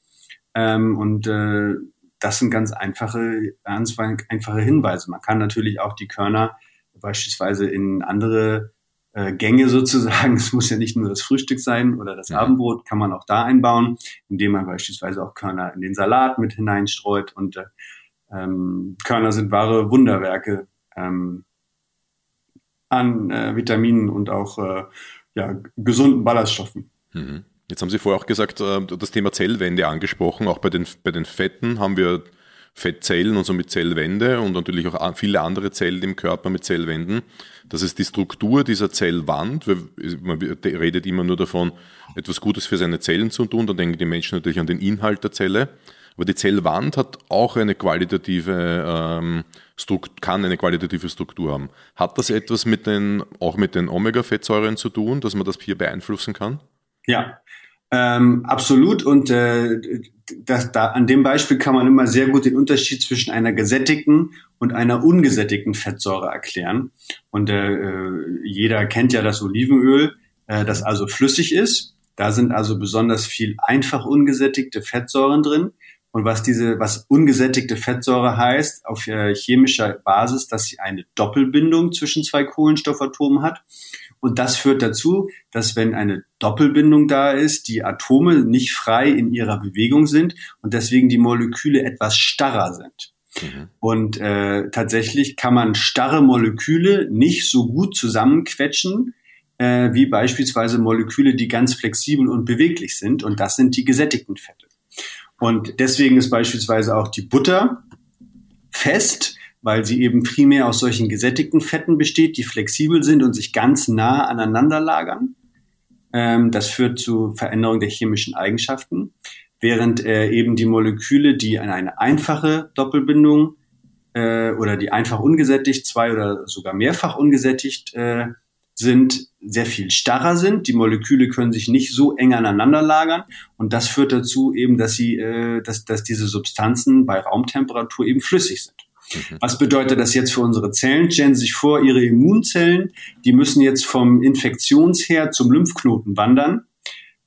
Ähm, und äh, das sind ganz einfache, ganz einfache Hinweise. Man kann natürlich auch die Körner beispielsweise in andere äh, Gänge sozusagen. (laughs) Es muss ja nicht nur das Frühstück sein oder das ja. Abendbrot, kann man auch da einbauen, indem man beispielsweise auch Körner in den Salat mit hineinstreut. Und äh, ähm, Körner sind wahre Wunderwerke ähm, an äh, Vitaminen und auch äh, ja, gesunden Ballaststoffen. Mhm. Jetzt haben Sie vorher auch gesagt, äh, das Thema Zellwände angesprochen. Auch bei den, bei den Fetten haben wir Fettzellen und somit Zellwände und natürlich auch viele andere Zellen im Körper mit Zellwänden. Das ist die Struktur dieser Zellwand. Man redet immer nur davon, etwas Gutes für seine Zellen zu tun. Dann denken die Menschen natürlich an den Inhalt der Zelle. Aber die Zellwand hat auch eine qualitative ähm, Struktur, kann eine qualitative Struktur haben. Hat das etwas mit den, auch mit den Omega-Fettsäuren zu tun, dass man das hier beeinflussen kann? Ja, ähm, absolut. Und äh, das, da, an dem Beispiel kann man immer sehr gut den Unterschied zwischen einer gesättigten und einer ungesättigten Fettsäure erklären. Und äh, äh jeder kennt ja das Olivenöl, äh, das also flüssig ist. Da sind also besonders viel einfach ungesättigte Fettsäuren drin. Und was diese, was ungesättigte Fettsäure heißt, auf äh, chemischer Basis, dass sie eine Doppelbindung zwischen zwei Kohlenstoffatomen hat. Und das führt dazu, dass wenn eine Doppelbindung da ist, die Atome nicht frei in ihrer Bewegung sind und deswegen die Moleküle etwas starrer sind. Mhm. Und äh, tatsächlich kann man starre Moleküle nicht so gut zusammenquetschen, äh, wie beispielsweise Moleküle, die ganz flexibel und beweglich sind. Und das sind die gesättigten Fette. Und deswegen ist beispielsweise auch die Butter fest, weil sie eben primär aus solchen gesättigten Fetten besteht, die flexibel sind und sich ganz nah aneinander lagern. Ähm, das führt zu Veränderung der chemischen Eigenschaften, während äh, eben die Moleküle, die an eine einfache Doppelbindung äh, oder die einfach ungesättigt, zwei oder sogar mehrfach ungesättigt äh, sind, sehr viel starrer sind. Die Moleküle können sich nicht so eng aneinander lagern und das führt dazu eben, dass sie, äh, dass, dass diese Substanzen bei Raumtemperatur eben flüssig sind. Mhm. Was bedeutet das jetzt für unsere Zellen? Stellen Sie sich vor, Ihre Immunzellen, die müssen jetzt vom Infektionsherd zum Lymphknoten wandern.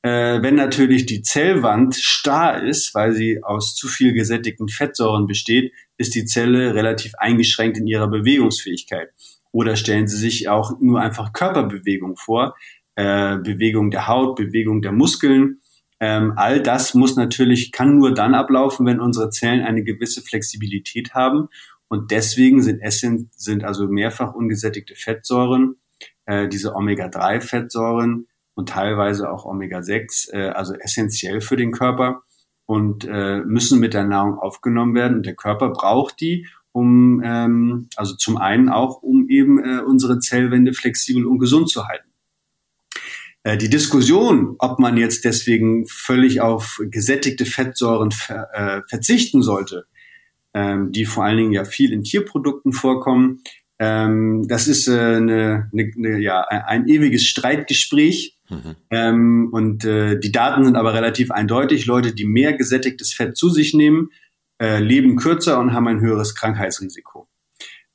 Äh, wenn natürlich die Zellwand starr ist, weil sie aus zu viel gesättigten Fettsäuren besteht, ist die Zelle relativ eingeschränkt in ihrer Bewegungsfähigkeit. Oder stellen Sie sich auch nur einfach Körperbewegung vor, äh, Bewegung der Haut, Bewegung der Muskeln. Ähm, all das muss natürlich, kann nur dann ablaufen, wenn unsere Zellen eine gewisse Flexibilität haben und deswegen sind Essen, sind also mehrfach ungesättigte Fettsäuren, äh, diese Omega-3-Fettsäuren und teilweise auch Omega-6, äh, also essentiell für den Körper und äh, müssen mit der Nahrung aufgenommen werden. Und der Körper braucht die, um ähm, also zum einen auch, um eben äh, unsere Zellwände flexibel und gesund zu halten. Äh, die Diskussion, ob man jetzt deswegen völlig auf gesättigte Fettsäuren ver, äh, verzichten sollte, ähm, die vor allen Dingen ja viel in Tierprodukten vorkommen. Ähm, das ist äh, eine, eine, eine, ja, ein ewiges Streitgespräch. Mhm. Ähm, und äh, die Daten sind aber relativ eindeutig. Leute, die mehr gesättigtes Fett zu sich nehmen, äh, leben kürzer und haben ein höheres Krankheitsrisiko.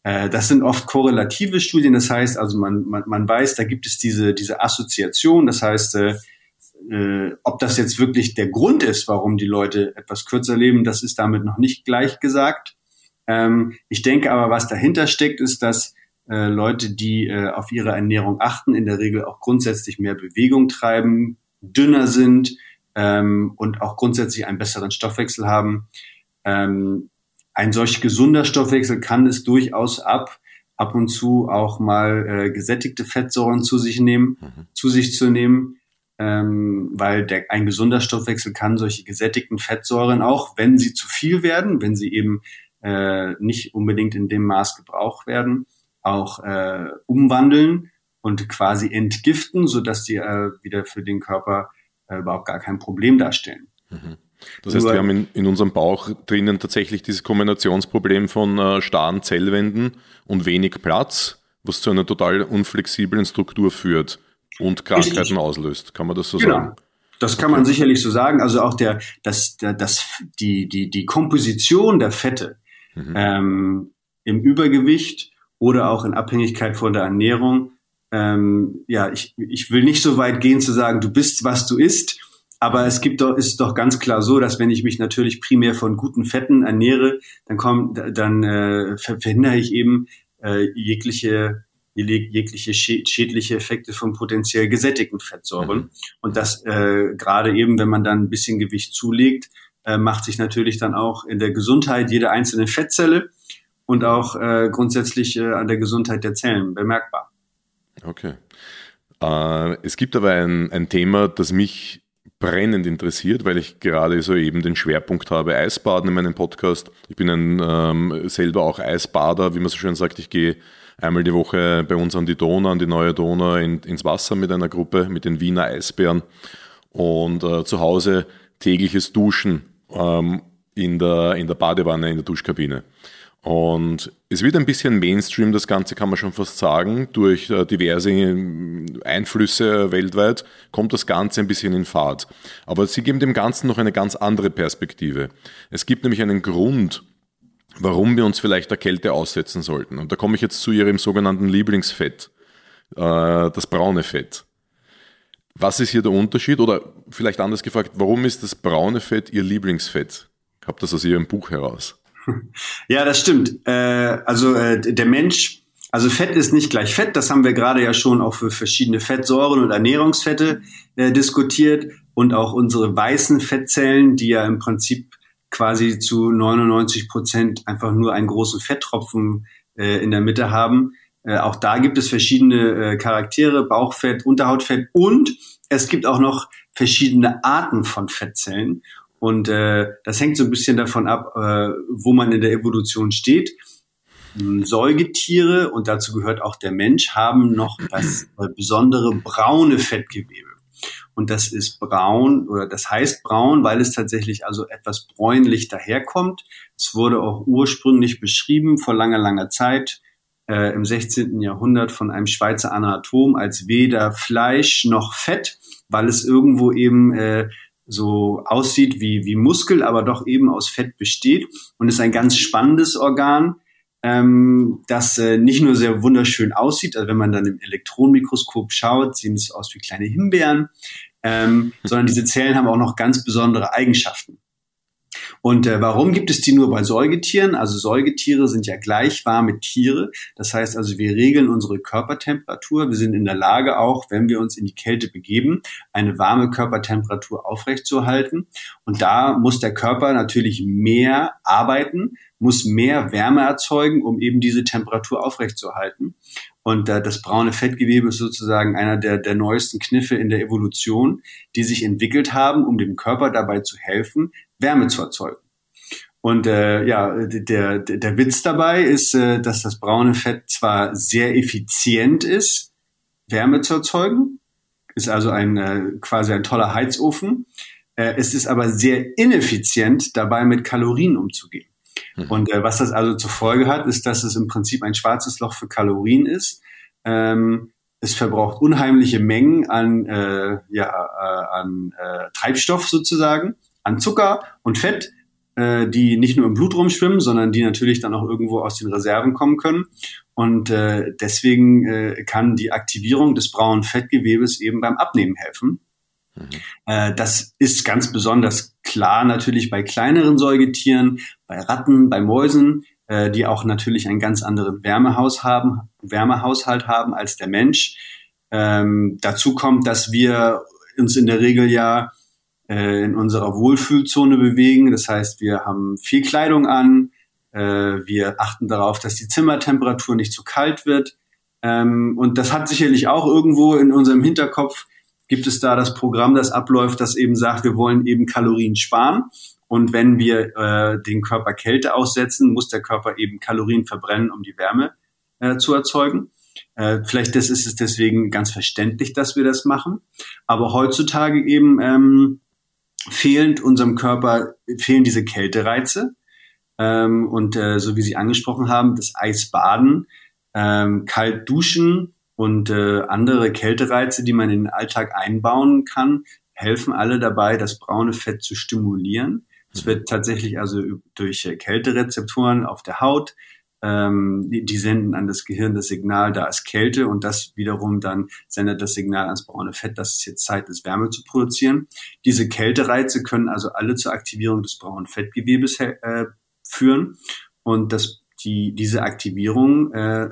Äh, das sind oft korrelative Studien. Das heißt, also man, man, man weiß, da gibt es diese, diese Assoziation. Das heißt, äh, äh, ob das jetzt wirklich der Grund ist, warum die Leute etwas kürzer leben, das ist damit noch nicht gleich gesagt. Ähm, ich denke aber, was dahinter steckt, ist, dass äh, Leute, die äh, auf ihre Ernährung achten, in der Regel auch grundsätzlich mehr Bewegung treiben, dünner sind ähm, und auch grundsätzlich einen besseren Stoffwechsel haben. Ähm, ein solch gesunder Stoffwechsel kann es durchaus ab, ab und zu auch mal äh, gesättigte Fettsäuren zu sich nehmen, mhm. zu sich zu nehmen ähm, weil der, ein gesunder Stoffwechsel kann solche gesättigten Fettsäuren auch, wenn sie zu viel werden, wenn sie eben äh, nicht unbedingt in dem Maß gebraucht werden, auch äh, umwandeln und quasi entgiften, sodass die äh, wieder für den Körper äh, überhaupt gar kein Problem darstellen. Mhm. Das heißt, wir haben in, in, unserem Bauch drinnen tatsächlich dieses Kombinationsproblem von äh, starren Zellwänden und wenig Platz, was zu einer total unflexiblen Struktur führt und Krankheiten auslöst. Kann man das so genau. sagen? Das kann man sicherlich so sagen. Also auch der, das, der, das, die, die, die Komposition der Fette mhm. ähm, im Übergewicht oder auch in Abhängigkeit von der Ernährung. Ähm, ja, ich, ich will nicht so weit gehen zu sagen, du bist, was du isst. Aber es gibt doch, ist doch ganz klar so, dass wenn ich mich natürlich primär von guten Fetten ernähre, dann kommt, dann äh, verhindere ich eben äh, jegliche jegliche schädliche Effekte von potenziell gesättigten Fettsäuren. Mhm. Und das äh, gerade eben, wenn man dann ein bisschen Gewicht zulegt, äh, macht sich natürlich dann auch in der Gesundheit jeder einzelnen Fettzelle und auch äh, grundsätzlich äh, an der Gesundheit der Zellen bemerkbar. Okay. Äh, es gibt aber ein, ein Thema, das mich brennend interessiert, weil ich gerade so eben den Schwerpunkt habe, Eisbaden in meinem Podcast. Ich bin ein, ähm, selber auch Eisbader, wie man so schön sagt. Ich gehe einmal die Woche bei uns an die Donau, an die neue Donau in, ins Wasser mit einer Gruppe, mit den Wiener Eisbären und äh, zu Hause tägliches Duschen. Ähm, in der, in der Badewanne, in der Duschkabine. Und es wird ein bisschen Mainstream, das Ganze kann man schon fast sagen. Durch äh, diverse Einflüsse weltweit kommt das Ganze ein bisschen in Fahrt. Aber sie geben dem Ganzen noch eine ganz andere Perspektive. Es gibt nämlich einen Grund, warum wir uns vielleicht der Kälte aussetzen sollten. Und da komme ich jetzt zu Ihrem sogenannten Lieblingsfett, äh, das braune Fett. Was ist hier der Unterschied? Oder vielleicht anders gefragt, warum ist das braune Fett Ihr Lieblingsfett? Ich habe das aus Ihrem Buch heraus. (laughs) Ja, das stimmt. Äh, also äh, der Mensch, also Fett ist nicht gleich Fett. Das haben wir gerade ja schon auch für verschiedene Fettsäuren und Ernährungsfette äh, diskutiert und auch unsere weißen Fettzellen, die ja im Prinzip quasi zu 99 Prozent einfach nur einen großen Fetttropfen äh, in der Mitte haben. Äh, auch da gibt es verschiedene äh, Charaktere, Bauchfett, Unterhautfett und es gibt auch noch verschiedene Arten von Fettzellen. Und äh, das hängt so ein bisschen davon ab, äh, wo man in der Evolution steht. Säugetiere, und dazu gehört auch der Mensch, haben noch das äh, besondere braune Fettgewebe. Und das ist braun oder das heißt braun, weil es tatsächlich also etwas bräunlich daherkommt. Es wurde auch ursprünglich beschrieben vor langer, langer Zeit äh, im 16. Jahrhundert von einem Schweizer Anatom als weder Fleisch noch Fett, weil es irgendwo eben äh, so aussieht wie, wie Muskel, aber doch eben aus Fett besteht und ist ein ganz spannendes Organ, ähm, das äh, nicht nur sehr wunderschön aussieht, also wenn man dann im Elektronenmikroskop schaut, sehen es aus wie kleine Himbeeren, ähm, sondern diese Zellen haben auch noch ganz besondere Eigenschaften. Und äh, warum gibt es die nur bei Säugetieren? Also Säugetiere sind ja gleich warme Tiere. Das heißt also, wir regeln unsere Körpertemperatur. Wir sind in der Lage auch, wenn wir uns in die Kälte begeben, eine warme Körpertemperatur aufrechtzuerhalten. Und da muss der Körper natürlich mehr arbeiten, muss mehr Wärme erzeugen, um eben diese Temperatur aufrechtzuerhalten. Und äh, das braune Fettgewebe ist sozusagen einer der, der neuesten Kniffe in der Evolution, die sich entwickelt haben, um dem Körper dabei zu helfen, Wärme zu erzeugen. Und äh, ja, der, der Witz dabei ist, äh, dass das braune Fett zwar sehr effizient ist, Wärme zu erzeugen, ist also ein äh, quasi ein toller Heizofen. Äh, es ist aber sehr ineffizient dabei, mit Kalorien umzugehen. Mhm. Und äh, was das also zur Folge hat, ist, dass es im Prinzip ein schwarzes Loch für Kalorien ist. Ähm, es verbraucht unheimliche Mengen an, äh, ja, äh, an äh, Treibstoff sozusagen an Zucker und Fett, äh, die nicht nur im Blut rumschwimmen, sondern die natürlich dann auch irgendwo aus den Reserven kommen können. Und äh, deswegen äh, kann die Aktivierung des braunen Fettgewebes eben beim Abnehmen helfen. Mhm. Äh, das ist ganz besonders klar natürlich bei kleineren Säugetieren, bei Ratten, bei Mäusen, äh, die auch natürlich einen ganz anderen Wärmehaus haben, Wärmehaushalt haben als der Mensch. Ähm, dazu kommt, dass wir uns in der Regel ja äh, in unserer Wohlfühlzone bewegen. Das heißt, wir haben viel Kleidung an, äh, wir achten darauf, dass die Zimmertemperatur nicht zu kalt wird. Ähm, und das hat sicherlich auch irgendwo in unserem Hinterkopf, gibt es da das Programm, das abläuft, das eben sagt, wir wollen eben Kalorien sparen. Und wenn wir äh, den Körper Kälte aussetzen, muss der Körper eben Kalorien verbrennen, um die Wärme äh, zu erzeugen. Äh, vielleicht das ist es deswegen ganz verständlich, dass wir das machen. Aber heutzutage eben ähm, fehlend unserem Körper, fehlen diese Kältereize. Ähm, und äh, so wie Sie angesprochen haben, das Eisbaden, ähm, kalt duschen und äh, andere Kältereize, die man in den Alltag einbauen kann, helfen alle dabei, das braune Fett zu stimulieren. Es wird tatsächlich also durch äh, Kälterezeptoren auf der Haut ähm, die, senden an das Gehirn das Signal, da ist Kälte und das wiederum dann sendet das Signal ans braune Fett, dass es jetzt Zeit ist, Wärme zu produzieren. Diese Kältereize können also alle zur Aktivierung des braunen Fettgewebes äh, führen und das, die, diese Aktivierung äh,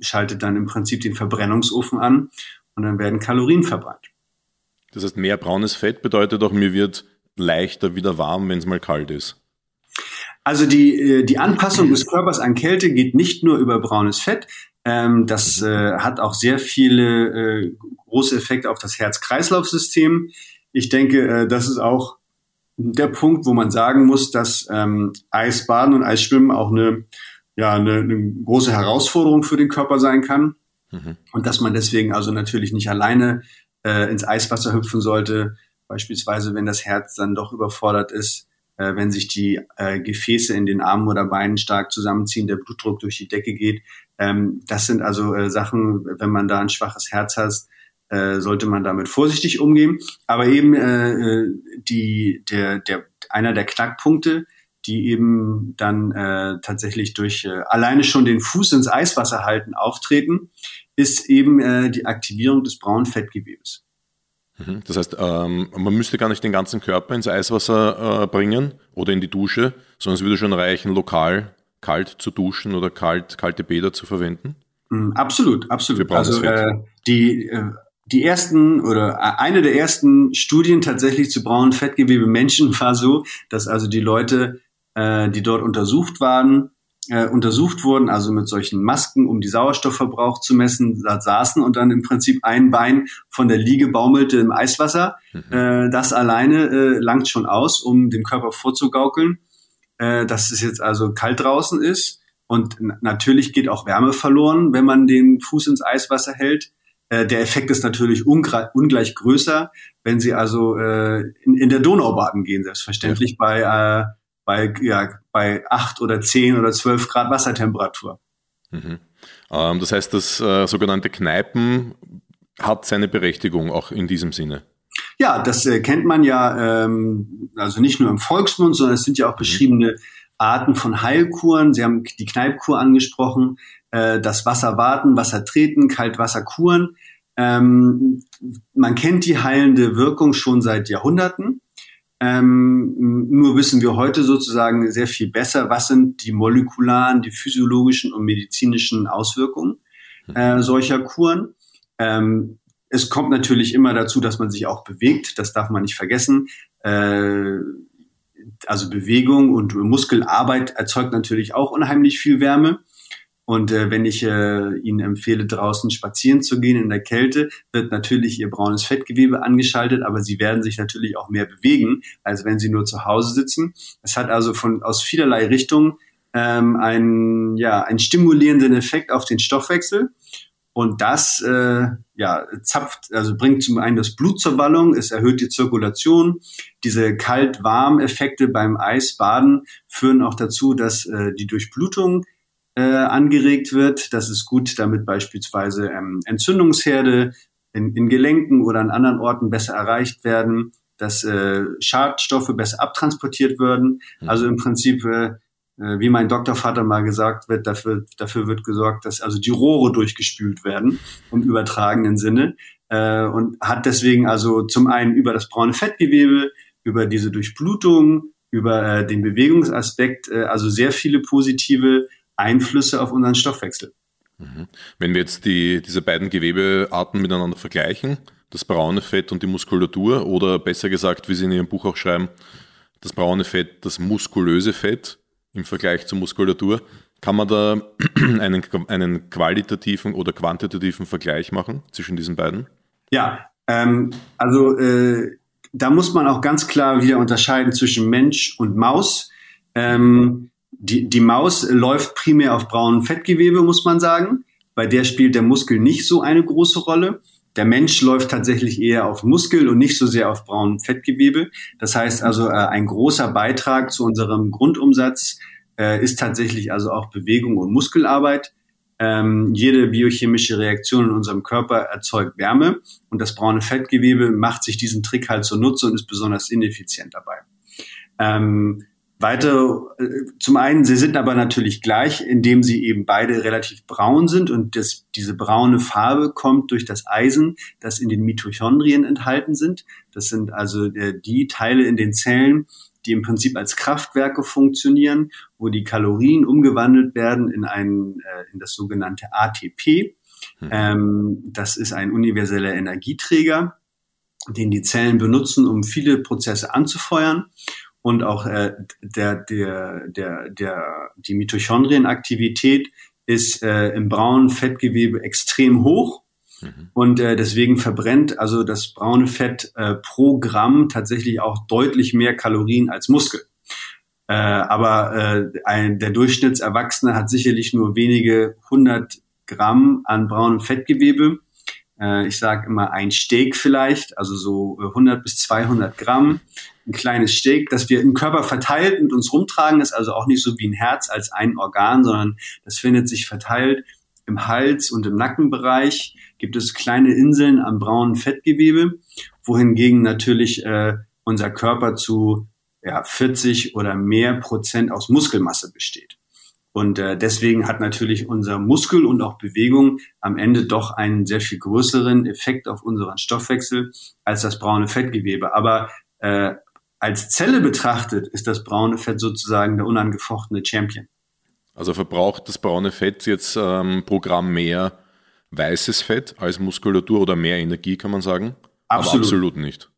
schaltet dann im Prinzip den Verbrennungsofen an und dann werden Kalorien verbrannt. Das heißt, mehr braunes Fett bedeutet auch, mir wird leichter wieder warm, wenn es mal kalt ist. Also die, äh, die Anpassung des Körpers an Kälte geht nicht nur über braunes Fett. Ähm, das äh, hat auch sehr viele äh, große Effekte auf das Herz-Kreislauf-System. Ich denke, äh, das ist auch der Punkt, wo man sagen muss, dass ähm, Eisbaden und Eisschwimmen auch eine, ja, eine, eine große Herausforderung für den Körper sein kann. Mhm. Und dass man deswegen also natürlich nicht alleine äh, ins Eiswasser hüpfen sollte, beispielsweise wenn das Herz dann doch überfordert ist äh, wenn sich die äh, Gefäße in den Armen oder Beinen stark zusammenziehen, der Blutdruck durch die Decke geht. Ähm, das sind also äh, Sachen, wenn man da ein schwaches Herz hat, äh, sollte man damit vorsichtig umgehen. Aber eben äh, äh, die, der, der, einer der Knackpunkte, die eben dann äh, tatsächlich durch äh, alleine schon den Fuß ins Eiswasser halten auftreten, ist eben äh, die Aktivierung des braunen Fettgewebes. Mhm. Das heißt, ähm, man müsste gar nicht den ganzen Körper ins Eiswasser äh, bringen oder in die Dusche, sondern es würde schon reichen, lokal kalt zu duschen oder kalt, kalte Bäder zu verwenden? Mm, absolut, absolut. Also äh, die, äh, die ersten oder äh, eine der ersten Studien tatsächlich zu braunen Fettgewebe Menschen war so, dass also die Leute, äh, die dort untersucht waren, äh, untersucht wurden, also mit solchen Masken, um die Sauerstoffverbrauch zu messen, da saßen und dann im Prinzip ein Bein von der Liege baumelte im Eiswasser. Mhm. Äh, das alleine äh, langt schon aus, um dem Körper vorzugaukeln, äh, dass es jetzt also kalt draußen ist. Und natürlich geht auch Wärme verloren, wenn man den Fuß ins Eiswasser hält. Äh, der Effekt ist natürlich ungleich größer, wenn Sie also äh, in, in der Donau baden gehen, selbstverständlich ja. bei äh, bei, ja, bei acht oder zehn oder zwölf Grad Wassertemperatur. Mhm. Ähm, das heißt, das äh, sogenannte Kneipen hat seine Berechtigung auch in diesem Sinne. Ja, das äh, kennt man ja, ähm, also nicht nur im Volksmund, sondern es sind ja auch mhm. beschriebene Arten von Heilkuren. Sie haben die Kneipkur angesprochen, äh, das Wasser warten, Wasser treten, Kaltwasserkuren. Ähm, man kennt die heilende Wirkung schon seit Jahrhunderten. Ähm, nur wissen wir heute sozusagen sehr viel besser, was sind die molekularen, die physiologischen und medizinischen Auswirkungen mhm. äh, solcher Kuren. Ähm, es kommt natürlich immer dazu, dass man sich auch bewegt. Das darf man nicht vergessen. Äh, also Bewegung und Muskelarbeit erzeugt natürlich auch unheimlich viel Wärme. Und äh, wenn ich äh, Ihnen empfehle, draußen spazieren zu gehen in der Kälte, wird natürlich Ihr braunes Fettgewebe angeschaltet, aber Sie werden sich natürlich auch mehr bewegen, als wenn Sie nur zu Hause sitzen. Es hat also von aus vielerlei Richtungen ähm, einen, ja, einen stimulierenden Effekt auf den Stoffwechsel. Und das äh, ja, zapft, also bringt zum einen das Blut zur Ballung, es erhöht die Zirkulation. Diese Kalt-Warm-Effekte beim Eisbaden führen auch dazu, dass äh, die Durchblutung äh, angeregt wird. Das ist gut, damit beispielsweise ähm, Entzündungsherde in, in Gelenken oder an anderen Orten besser erreicht werden, dass äh, Schadstoffe besser abtransportiert werden. Mhm. Also im Prinzip, äh, äh, wie mein Doktorvater mal gesagt wird, dafür, dafür wird gesorgt, dass also die Rohre durchgespült werden im übertragenen Sinne äh, und hat deswegen also zum einen über das braune Fettgewebe, über diese Durchblutung, über äh, den Bewegungsaspekt, äh, also sehr viele positive Einflüsse auf unseren Stoffwechsel. Mhm. Wenn wir jetzt die, diese beiden Gewebearten miteinander vergleichen, das braune Fett und die Muskulatur, oder besser gesagt, wie Sie in Ihrem Buch auch schreiben, das braune Fett, das muskulöse Fett im Vergleich zur Muskulatur, kann man da (clears throat) einen, einen qualitativen oder quantitativen Vergleich machen zwischen diesen beiden? Ja, ähm, also äh, da muss man auch ganz klar wieder unterscheiden zwischen Mensch und Maus. Ähm, die, die Maus läuft primär auf braunem Fettgewebe, muss man sagen. Bei der spielt der Muskel nicht so eine große Rolle. Der Mensch läuft tatsächlich eher auf Muskel und nicht so sehr auf braunem Fettgewebe. Das heißt also, äh, ein großer Beitrag zu unserem Grundumsatz äh, ist tatsächlich also auch Bewegung und Muskelarbeit. Ähm, jede biochemische Reaktion in unserem Körper erzeugt Wärme und das braune Fettgewebe macht sich diesen Trick halt zunutze und ist besonders ineffizient dabei. Ähm, Weitere, äh, zum einen, sie sind aber natürlich gleich, indem sie eben beide relativ braun sind und das, diese braune Farbe kommt durch das Eisen, das in den Mitochondrien enthalten sind. Das sind also äh, die Teile in den Zellen, die im Prinzip als Kraftwerke funktionieren, wo die Kalorien umgewandelt werden in ein, äh, in das sogenannte ATP. Mhm. Ähm, das ist ein universeller Energieträger, den die Zellen benutzen, um viele Prozesse anzufeuern und auch äh, der, der, der, der, die Mitochondrienaktivität ist äh, im braunen Fettgewebe extrem hoch. Mhm. Und äh, deswegen verbrennt also das braune Fett äh, pro Gramm tatsächlich auch deutlich mehr Kalorien als Muskel. Äh, aber äh, ein, der Durchschnittserwachsene hat sicherlich nur wenige hundert Gramm an braunem Fettgewebe. Äh, ich sage immer ein Steak vielleicht, also so 100 bis 200 Gramm. Ein kleines Steak, das wir im Körper verteilt mit uns rumtragen. Ist also auch nicht so wie ein Herz als ein Organ, sondern das findet sich verteilt im Hals und im Nackenbereich. Gibt es kleine Inseln am braunen Fettgewebe, wohingegen natürlich äh, unser Körper zu ja, 40 oder mehr Prozent aus Muskelmasse besteht. Und äh, deswegen hat natürlich unser Muskel und auch Bewegung am Ende doch einen sehr viel größeren Effekt auf unseren Stoffwechsel als das braune Fettgewebe. Aber äh, als Zelle betrachtet ist das braune Fett sozusagen der unangefochtene Champion. Also verbraucht das braune Fett jetzt ähm, pro Gramm mehr weißes Fett als Muskulatur oder mehr Energie, kann man sagen? Absolut, Aber absolut nicht.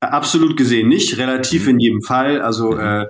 Absolut gesehen nicht, relativ mhm. in jedem Fall. Also mhm. äh,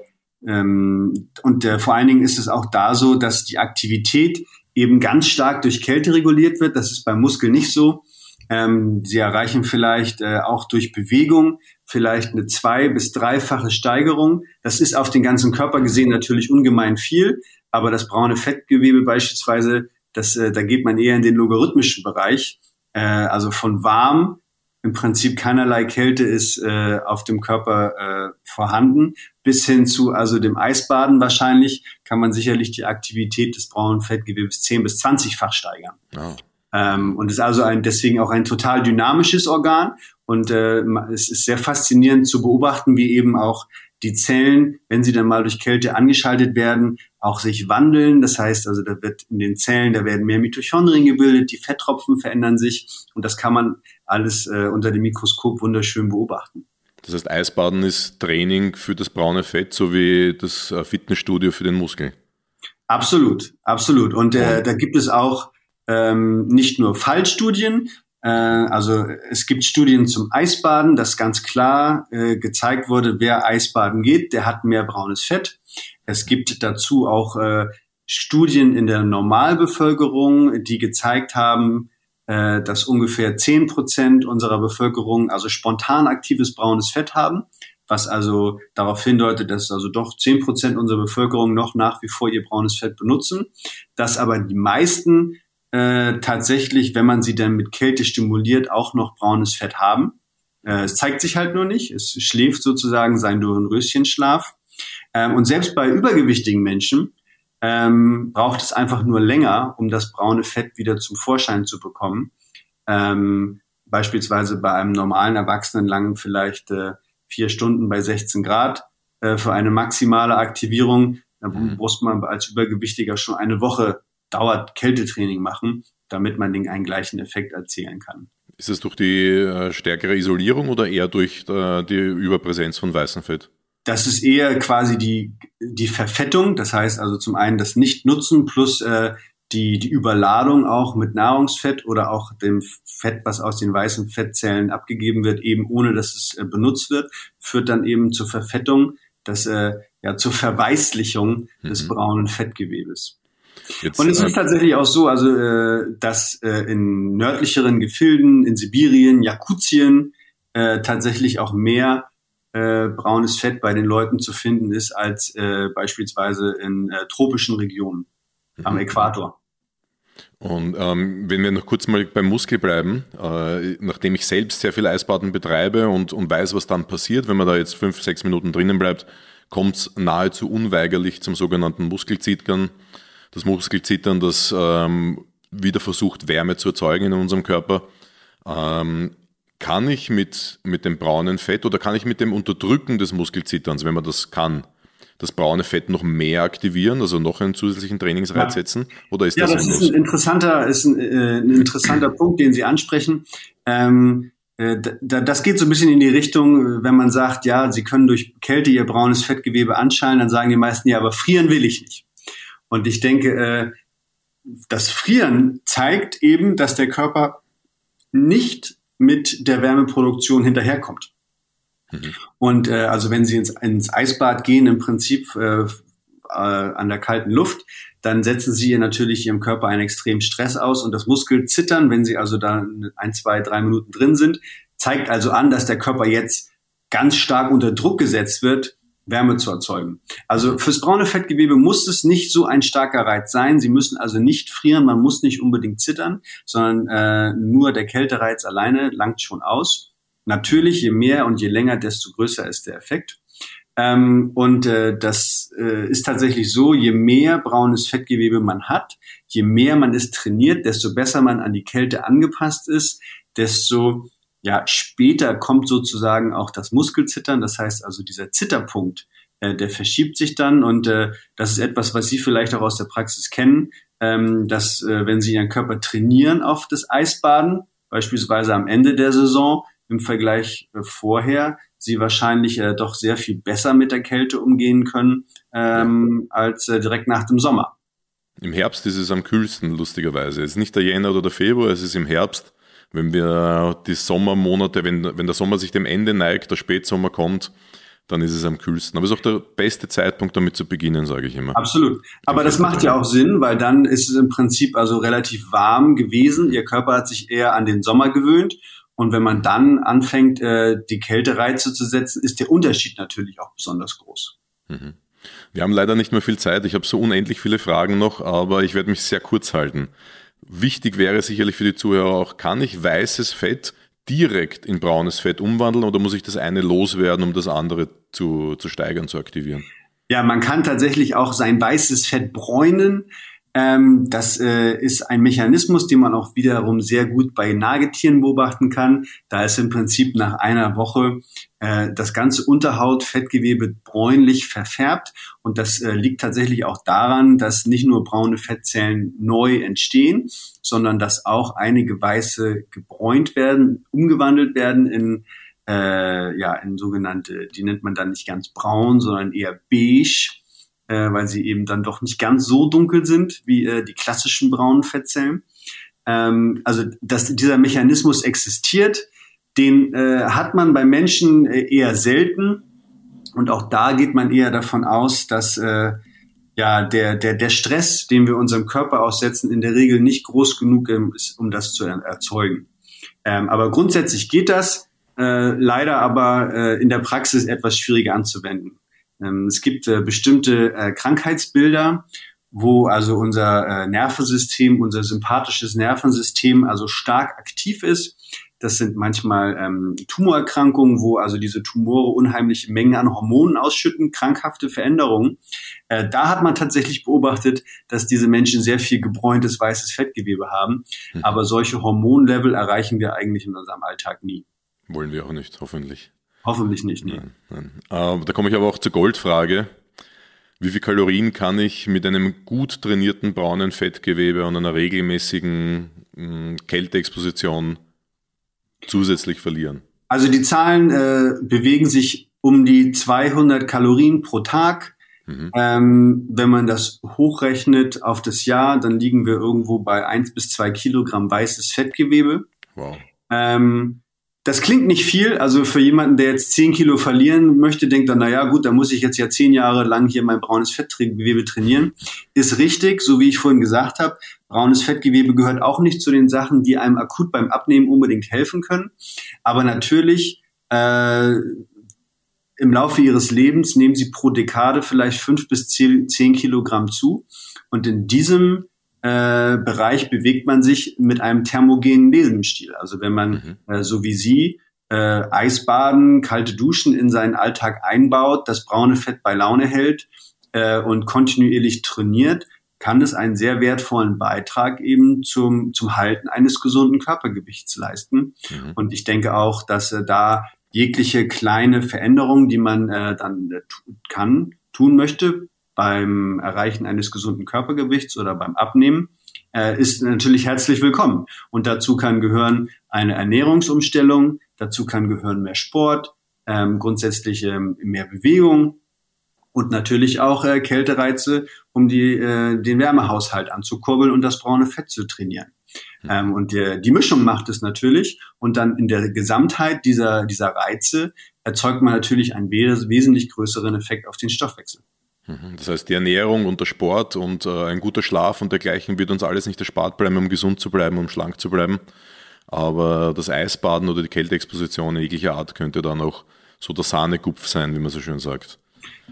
ähm, und äh, vor allen Dingen ist es auch da so, dass die Aktivität eben ganz stark durch Kälte reguliert wird. Das ist beim Muskel nicht so. Ähm, sie erreichen vielleicht äh, auch durch Bewegung vielleicht eine zwei- bis dreifache Steigerung. Das ist auf den ganzen Körper gesehen natürlich ungemein viel, aber das braune Fettgewebe beispielsweise, das, äh, da geht man eher in den logarithmischen Bereich. Äh, also von warm im Prinzip keinerlei Kälte ist äh, auf dem Körper äh, vorhanden, bis hin zu also dem Eisbaden wahrscheinlich kann man sicherlich die Aktivität des braunen Fettgewebes 10 bis 20-fach steigern. Oh. Ähm, und ist also ein, deswegen auch ein total dynamisches Organ. Und äh, es ist sehr faszinierend zu beobachten, wie eben auch die Zellen, wenn sie dann mal durch Kälte angeschaltet werden, auch sich wandeln. Das heißt also, da wird in den Zellen, da werden mehr Mitochondrien gebildet, die Fetttropfen verändern sich und das kann man alles äh, unter dem Mikroskop wunderschön beobachten. Das heißt, Eisbaden ist Training für das braune Fett, so wie das äh, Fitnessstudio für den Muskel. Absolut, absolut. Und äh, da gibt es auch ähm, nicht nur Fallstudien, äh, also es gibt Studien zum Eisbaden, dass ganz klar äh, gezeigt wurde, wer Eisbaden geht, der hat mehr braunes Fett. Es gibt dazu auch äh, Studien in der Normalbevölkerung, die gezeigt haben, äh, dass ungefähr zehn Prozent unserer Bevölkerung also spontan aktives braunes Fett haben, was also darauf hindeutet, dass also doch zehn Prozent unserer Bevölkerung noch nach wie vor ihr braunes Fett benutzen, dass aber die meisten äh, tatsächlich, wenn man sie dann mit Kälte stimuliert, auch noch braunes Fett haben. Äh, es zeigt sich halt nur nicht. Es schläft sozusagen seinen Dornröschenschlaf. Ähm, und selbst bei übergewichtigen Menschen ähm, braucht es einfach nur länger, um das braune Fett wieder zum Vorschein zu bekommen. Ähm, beispielsweise bei einem normalen Erwachsenen langen vielleicht äh, vier Stunden bei 16 Grad äh, für eine maximale Aktivierung. Da mhm. muss man als Übergewichtiger schon eine Woche dauert Kältetraining machen, damit man den einen gleichen Effekt erzielen kann. Ist es durch die äh, stärkere Isolierung oder eher durch äh, die Überpräsenz von weißem Fett? Das ist eher quasi die, die Verfettung, das heißt also zum einen das Nicht-Nutzen plus äh, die, die Überladung auch mit Nahrungsfett oder auch dem Fett, was aus den weißen Fettzellen abgegeben wird, eben ohne dass es äh, benutzt wird, führt dann eben zur Verfettung, das, äh, ja, zur Verweißlichung mhm. des braunen Fettgewebes. Jetzt, und es ist äh, tatsächlich auch so, also äh, dass äh, in nördlicheren Gefilden, in Sibirien, Jakutien äh, tatsächlich auch mehr äh, braunes Fett bei den Leuten zu finden ist als äh, beispielsweise in äh, tropischen Regionen am mhm. Äquator. Und ähm, wenn wir noch kurz mal beim Muskel bleiben, äh, nachdem ich selbst sehr viel Eisbaden betreibe und, und weiß, was dann passiert, wenn man da jetzt fünf, sechs Minuten drinnen bleibt, kommt es nahezu unweigerlich zum sogenannten Muskelzittern. Das Muskelzittern, das ähm, wieder versucht, Wärme zu erzeugen in unserem Körper. Ähm, kann ich mit, mit dem braunen Fett oder kann ich mit dem Unterdrücken des Muskelzitterns, wenn man das kann, das braune Fett noch mehr aktivieren, also noch einen zusätzlichen Trainingsreiz setzen? Oder ist ja, das, das ist ein interessanter, ist ein, äh, ein interessanter Punkt, den Sie ansprechen. Ähm, äh, das geht so ein bisschen in die Richtung, wenn man sagt, ja, Sie können durch Kälte Ihr braunes Fettgewebe anschalten, dann sagen die meisten, ja, aber frieren will ich nicht. Und ich denke, äh, das Frieren zeigt eben, dass der Körper nicht mit der Wärmeproduktion hinterherkommt. Mhm. Und äh, also wenn Sie ins, ins Eisbad gehen, im Prinzip äh, äh, an der kalten Luft, dann setzen Sie natürlich Ihrem Körper einen extremen Stress aus und das Muskelzittern, wenn Sie also da ein, zwei, drei Minuten drin sind, zeigt also an, dass der Körper jetzt ganz stark unter Druck gesetzt wird, Wärme zu erzeugen. Also fürs braune Fettgewebe muss es nicht so ein starker Reiz sein. Sie müssen also nicht frieren, man muss nicht unbedingt zittern, sondern äh, nur der Kältereiz alleine langt schon aus. natürlich, je mehr und je länger, desto größer ist der Effekt. Ähm, und äh, das äh, ist tatsächlich so, je mehr braunes Fettgewebe man hat, je mehr man es trainiert, desto besser man an die Kälte angepasst ist, desto ja, später kommt sozusagen auch das Muskelzittern. Das heißt also, dieser Zitterpunkt, äh, der verschiebt sich dann und äh, das ist etwas, was Sie vielleicht auch aus der Praxis kennen, ähm, dass äh, wenn Sie Ihren Körper trainieren auf das Eisbaden, beispielsweise am Ende der Saison im Vergleich äh, vorher, sie wahrscheinlich äh, doch sehr viel besser mit der Kälte umgehen können ähm, als äh, direkt nach dem Sommer. Im Herbst ist es am kühlsten, lustigerweise. Es ist nicht der Jänner oder der Februar, es ist im Herbst. Wenn wir die Sommermonate, wenn, wenn der Sommer sich dem Ende neigt, der Spätsommer kommt, dann ist es am kühlsten. Aber es ist auch der beste Zeitpunkt, damit zu beginnen, sage ich immer. Absolut. Aber das macht ja auch Sinn, weil dann ist es im Prinzip also relativ warm gewesen. Ihr Körper hat sich eher an den Sommer gewöhnt und wenn man dann anfängt, äh, die Kältereize zu setzen, ist der Unterschied natürlich auch besonders groß. Mhm. Wir haben leider nicht mehr viel Zeit. Ich habe so unendlich viele Fragen noch, aber ich werde mich sehr kurz halten. Wichtig wäre sicherlich für die Zuhörer auch, kann ich weißes Fett direkt in braunes Fett umwandeln oder muss ich das eine loswerden, um das andere zu, zu steigern, zu aktivieren? Ja, man kann tatsächlich auch sein weißes Fett bräunen. Ähm, das äh, ist ein Mechanismus, den man auch wiederum sehr gut bei Nagetieren beobachten kann. Da ist im Prinzip nach einer Woche äh, das ganze Unterhautfettgewebe bräunlich verfärbt. Und das äh, liegt tatsächlich auch daran, dass nicht nur braune Fettzellen neu entstehen, sondern dass auch einige weiße gebräunt werden, umgewandelt werden in äh, ja in sogenannte, die nennt man dann nicht ganz braun, sondern eher beige äh, weil sie eben dann doch nicht ganz so dunkel sind wie äh, die klassischen braunen Fettzellen. Ähm, also dass dieser Mechanismus existiert, den äh, hat man bei Menschen äh, eher selten. Und auch da geht man eher davon aus, dass äh, ja der, der, der Stress, den wir unserem Körper aussetzen, in der Regel nicht groß genug ist, um das zu erzeugen. Ähm, aber grundsätzlich geht das, äh, leider aber äh, in der Praxis etwas schwieriger anzuwenden. Ähm, es gibt äh, bestimmte äh, Krankheitsbilder, wo also unser äh, Nervensystem, unser sympathisches Nervensystem also stark aktiv ist. Das sind manchmal ähm, Tumorerkrankungen, wo also diese Tumore unheimliche Mengen an Hormonen ausschütten, krankhafte Veränderungen. Äh, da hat man tatsächlich beobachtet, dass diese Menschen sehr viel gebräuntes weißes Fettgewebe haben. Mhm. Aber solche Hormonlevel erreichen wir eigentlich in unserem Alltag nie. Wollen wir auch nicht, hoffentlich. Hoffentlich nicht, nee. Nein, nein. Äh, da komme ich aber auch zur Goldfrage. Wie viel Kalorien kann ich mit einem gut trainierten braunen Fettgewebe und einer regelmäßigen mh, Kälteexposition zusätzlich verlieren? Also die Zahlen äh, bewegen sich um die 200 Kalorien pro Tag. Mhm. Ähm, wenn man das hochrechnet auf das Jahr, dann liegen wir irgendwo bei 1 bis 2 Kilogramm weißes Fettgewebe. Wow. Ähm, das klingt nicht viel. Also für jemanden, der jetzt 10 Kilo verlieren möchte, denkt dann, na ja, gut, da muss ich jetzt ja zehn Jahre lang hier mein braunes Fettgewebe trainieren. Ist richtig, so wie ich vorhin gesagt habe. Braunes Fettgewebe gehört auch nicht zu den Sachen, die einem akut beim Abnehmen unbedingt helfen können. Aber natürlich, äh, im Laufe ihres Lebens nehmen sie pro Dekade vielleicht fünf bis zehn, zehn Kilogramm zu. Und in diesem äh, Bereich bewegt man sich mit einem thermogenen Lebensstil. Also wenn man, mhm. äh, so wie Sie, äh, Eisbaden, kalte Duschen in seinen Alltag einbaut, das braune Fett bei Laune hält äh, und kontinuierlich trainiert, kann es einen sehr wertvollen Beitrag eben zum, zum Halten eines gesunden Körpergewichts leisten. Mhm. Und ich denke auch, dass äh, da jegliche kleine Veränderung, die man äh, dann äh, kann, tun möchte, beim Erreichen eines gesunden Körpergewichts oder beim Abnehmen, äh, ist natürlich herzlich willkommen. Und dazu kann gehören eine Ernährungsumstellung, dazu kann gehören mehr Sport, ähm, grundsätzlich ähm, mehr Bewegung und natürlich auch äh, Kältereize, um die, äh, den Wärmehaushalt anzukurbeln und das braune Fett zu trainieren. Mhm. Ähm, und die, die Mischung macht es natürlich. Und dann in der Gesamtheit dieser, dieser Reize erzeugt man natürlich einen wes wesentlich größeren Effekt auf den Stoffwechsel. Mhm. Das heißt, die Ernährung und der Sport und äh, ein guter Schlaf und dergleichen wird uns alles nicht erspart bleiben, um gesund zu bleiben, um schlank zu bleiben. Aber das Eisbaden oder die Kälteexposition jeglicher Art könnte dann auch so der Sahnegupf sein, wie man so schön sagt.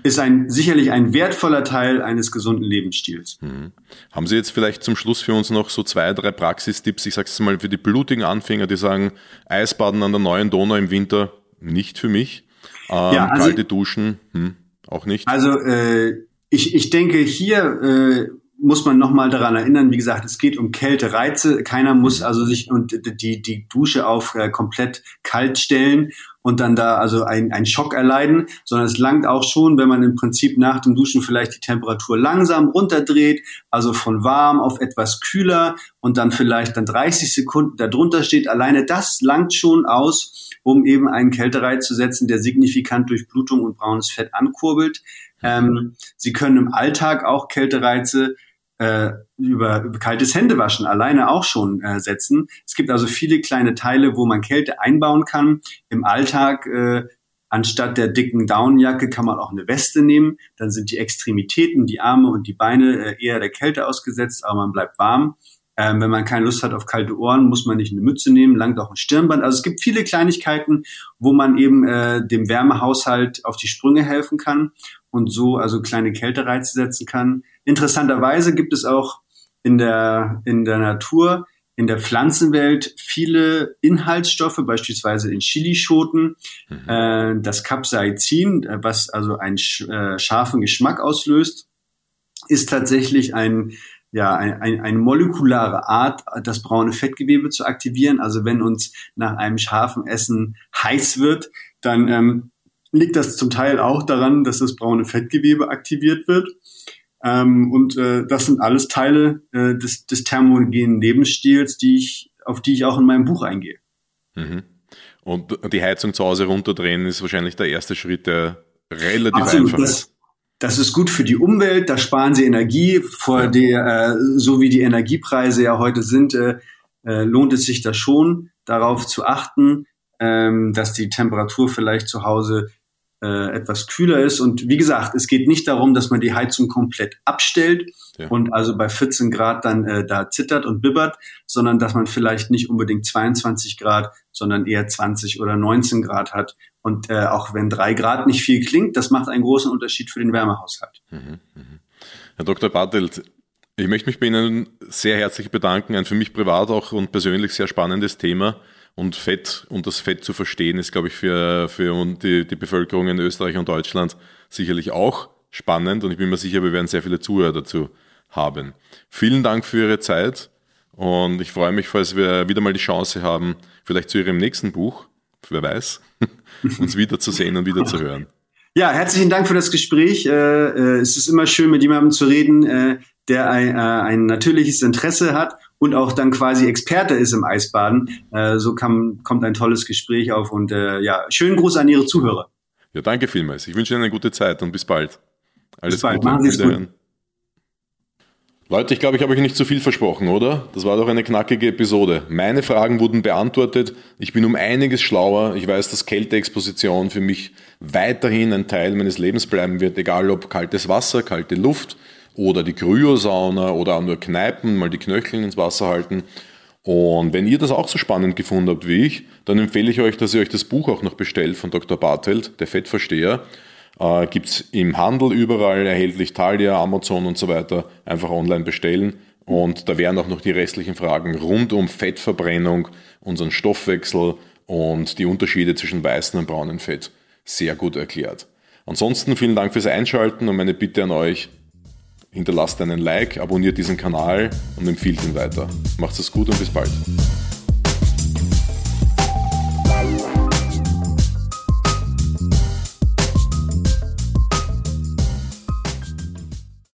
ist ein, sicherlich ein wertvoller Teil eines gesunden Lebensstils. Mhm. Haben Sie jetzt vielleicht zum Schluss für uns noch so zwei, drei Praxistipps? Ich sage es mal für die blutigen Anfänger, die sagen, Eisbaden an der neuen Donau im Winter nicht für mich. Ähm, ja, also, kalte Duschen, hm, auch nicht. Also äh, ich, ich denke, hier äh, muss man nochmal daran erinnern, wie gesagt, es geht um Kältereize. Keiner muss also sich und die, die Dusche auf äh, komplett kalt stellen und dann da also ein, einen Schock erleiden, sondern es langt auch schon, wenn man im Prinzip nach dem Duschen vielleicht die Temperatur langsam runterdreht, also von warm auf etwas kühler und dann vielleicht dann 30 Sekunden darunter steht. Alleine das langt schon aus, um eben einen Kältereiz zu setzen, der signifikant durch Blutung und braunes Fett ankurbelt. Ähm, Sie können im Alltag auch Kältereize äh, über, über kaltes Händewaschen alleine auch schon äh, setzen. Es gibt also viele kleine Teile, wo man Kälte einbauen kann. Im Alltag äh, anstatt der dicken Downjacke kann man auch eine Weste nehmen. Dann sind die Extremitäten, die Arme und die Beine äh, eher der Kälte ausgesetzt, aber man bleibt warm. Ähm, wenn man keine Lust hat auf kalte Ohren, muss man nicht eine Mütze nehmen, langt auch ein Stirnband. Also es gibt viele Kleinigkeiten, wo man eben äh, dem Wärmehaushalt auf die Sprünge helfen kann und so also kleine Kältereize setzen kann. Interessanterweise gibt es auch in der, in der Natur, in der Pflanzenwelt viele Inhaltsstoffe, beispielsweise in Chilischoten, mhm. äh, das Capsaicin, äh, was also einen äh, scharfen Geschmack auslöst, ist tatsächlich ein ja, ein, ein, eine molekulare Art, das braune Fettgewebe zu aktivieren. Also wenn uns nach einem scharfen Essen heiß wird, dann ähm, liegt das zum Teil auch daran, dass das braune Fettgewebe aktiviert wird. Ähm, und äh, das sind alles Teile äh, des, des thermogenen Lebensstils, die ich, auf die ich auch in meinem Buch eingehe. Mhm. Und die Heizung zu Hause runterdrehen ist wahrscheinlich der erste Schritt, der relativ Absolut, einfach ist. Das ist gut für die Umwelt, da sparen sie Energie. Vor der, äh, so wie die Energiepreise ja heute sind, äh, äh, lohnt es sich da schon, darauf zu achten, ähm, dass die Temperatur vielleicht zu Hause äh, etwas kühler ist. Und wie gesagt, es geht nicht darum, dass man die Heizung komplett abstellt ja. und also bei 14 Grad dann äh, da zittert und bibbert, sondern dass man vielleicht nicht unbedingt 22 Grad, sondern eher 20 oder 19 Grad hat. Und äh, auch wenn drei Grad nicht viel klingt, das macht einen großen Unterschied für den Wärmehaushalt. Mhm, mh. Herr Dr. Bartelt, ich möchte mich bei Ihnen sehr herzlich bedanken. Ein für mich privat auch und persönlich sehr spannendes Thema. Und Fett und das Fett zu verstehen, ist, glaube ich, für, für die, die Bevölkerung in Österreich und Deutschland sicherlich auch spannend. Und ich bin mir sicher, wir werden sehr viele Zuhörer dazu haben. Vielen Dank für Ihre Zeit. Und ich freue mich, falls wir wieder mal die Chance haben, vielleicht zu Ihrem nächsten Buch, wer weiß, (laughs) uns wiederzusehen und wieder zu hören. Ja, herzlichen Dank für das Gespräch. Äh, äh, es ist immer schön, mit jemandem zu reden, äh, der ein, ein natürliches Interesse hat und auch dann quasi Experte ist im Eisbaden. Äh, so kam, kommt ein tolles Gespräch auf und äh, ja, schönen Gruß an Ihre Zuhörer. Ja, danke vielmals. Ich wünsche Ihnen eine gute Zeit und bis bald. Alles bis bald. Gute. Machen Sie es gut. Leute, ich glaube, ich habe euch nicht zu viel versprochen, oder? Das war doch eine knackige Episode. Meine Fragen wurden beantwortet. Ich bin um einiges schlauer. Ich weiß, dass Kälteexposition für mich weiterhin ein Teil meines Lebens bleiben wird, egal ob kaltes Wasser, kalte Luft oder die Kryosauna oder auch nur Kneipen, mal die Knöchel ins Wasser halten. Und wenn ihr das auch so spannend gefunden habt wie ich, dann empfehle ich euch, dass ihr euch das Buch auch noch bestellt von Dr. Bartelt, der Fettversteher. Äh, Gibt es im Handel überall erhältlich, Thalia, Amazon und so weiter. Einfach online bestellen. Und da wären auch noch die restlichen Fragen rund um Fettverbrennung, unseren Stoffwechsel und die Unterschiede zwischen weißem und braunem Fett sehr gut erklärt. Ansonsten vielen Dank fürs Einschalten und meine Bitte an euch, hinterlasst einen Like, abonniert diesen Kanal und empfiehlt ihn weiter. Macht es gut und bis bald.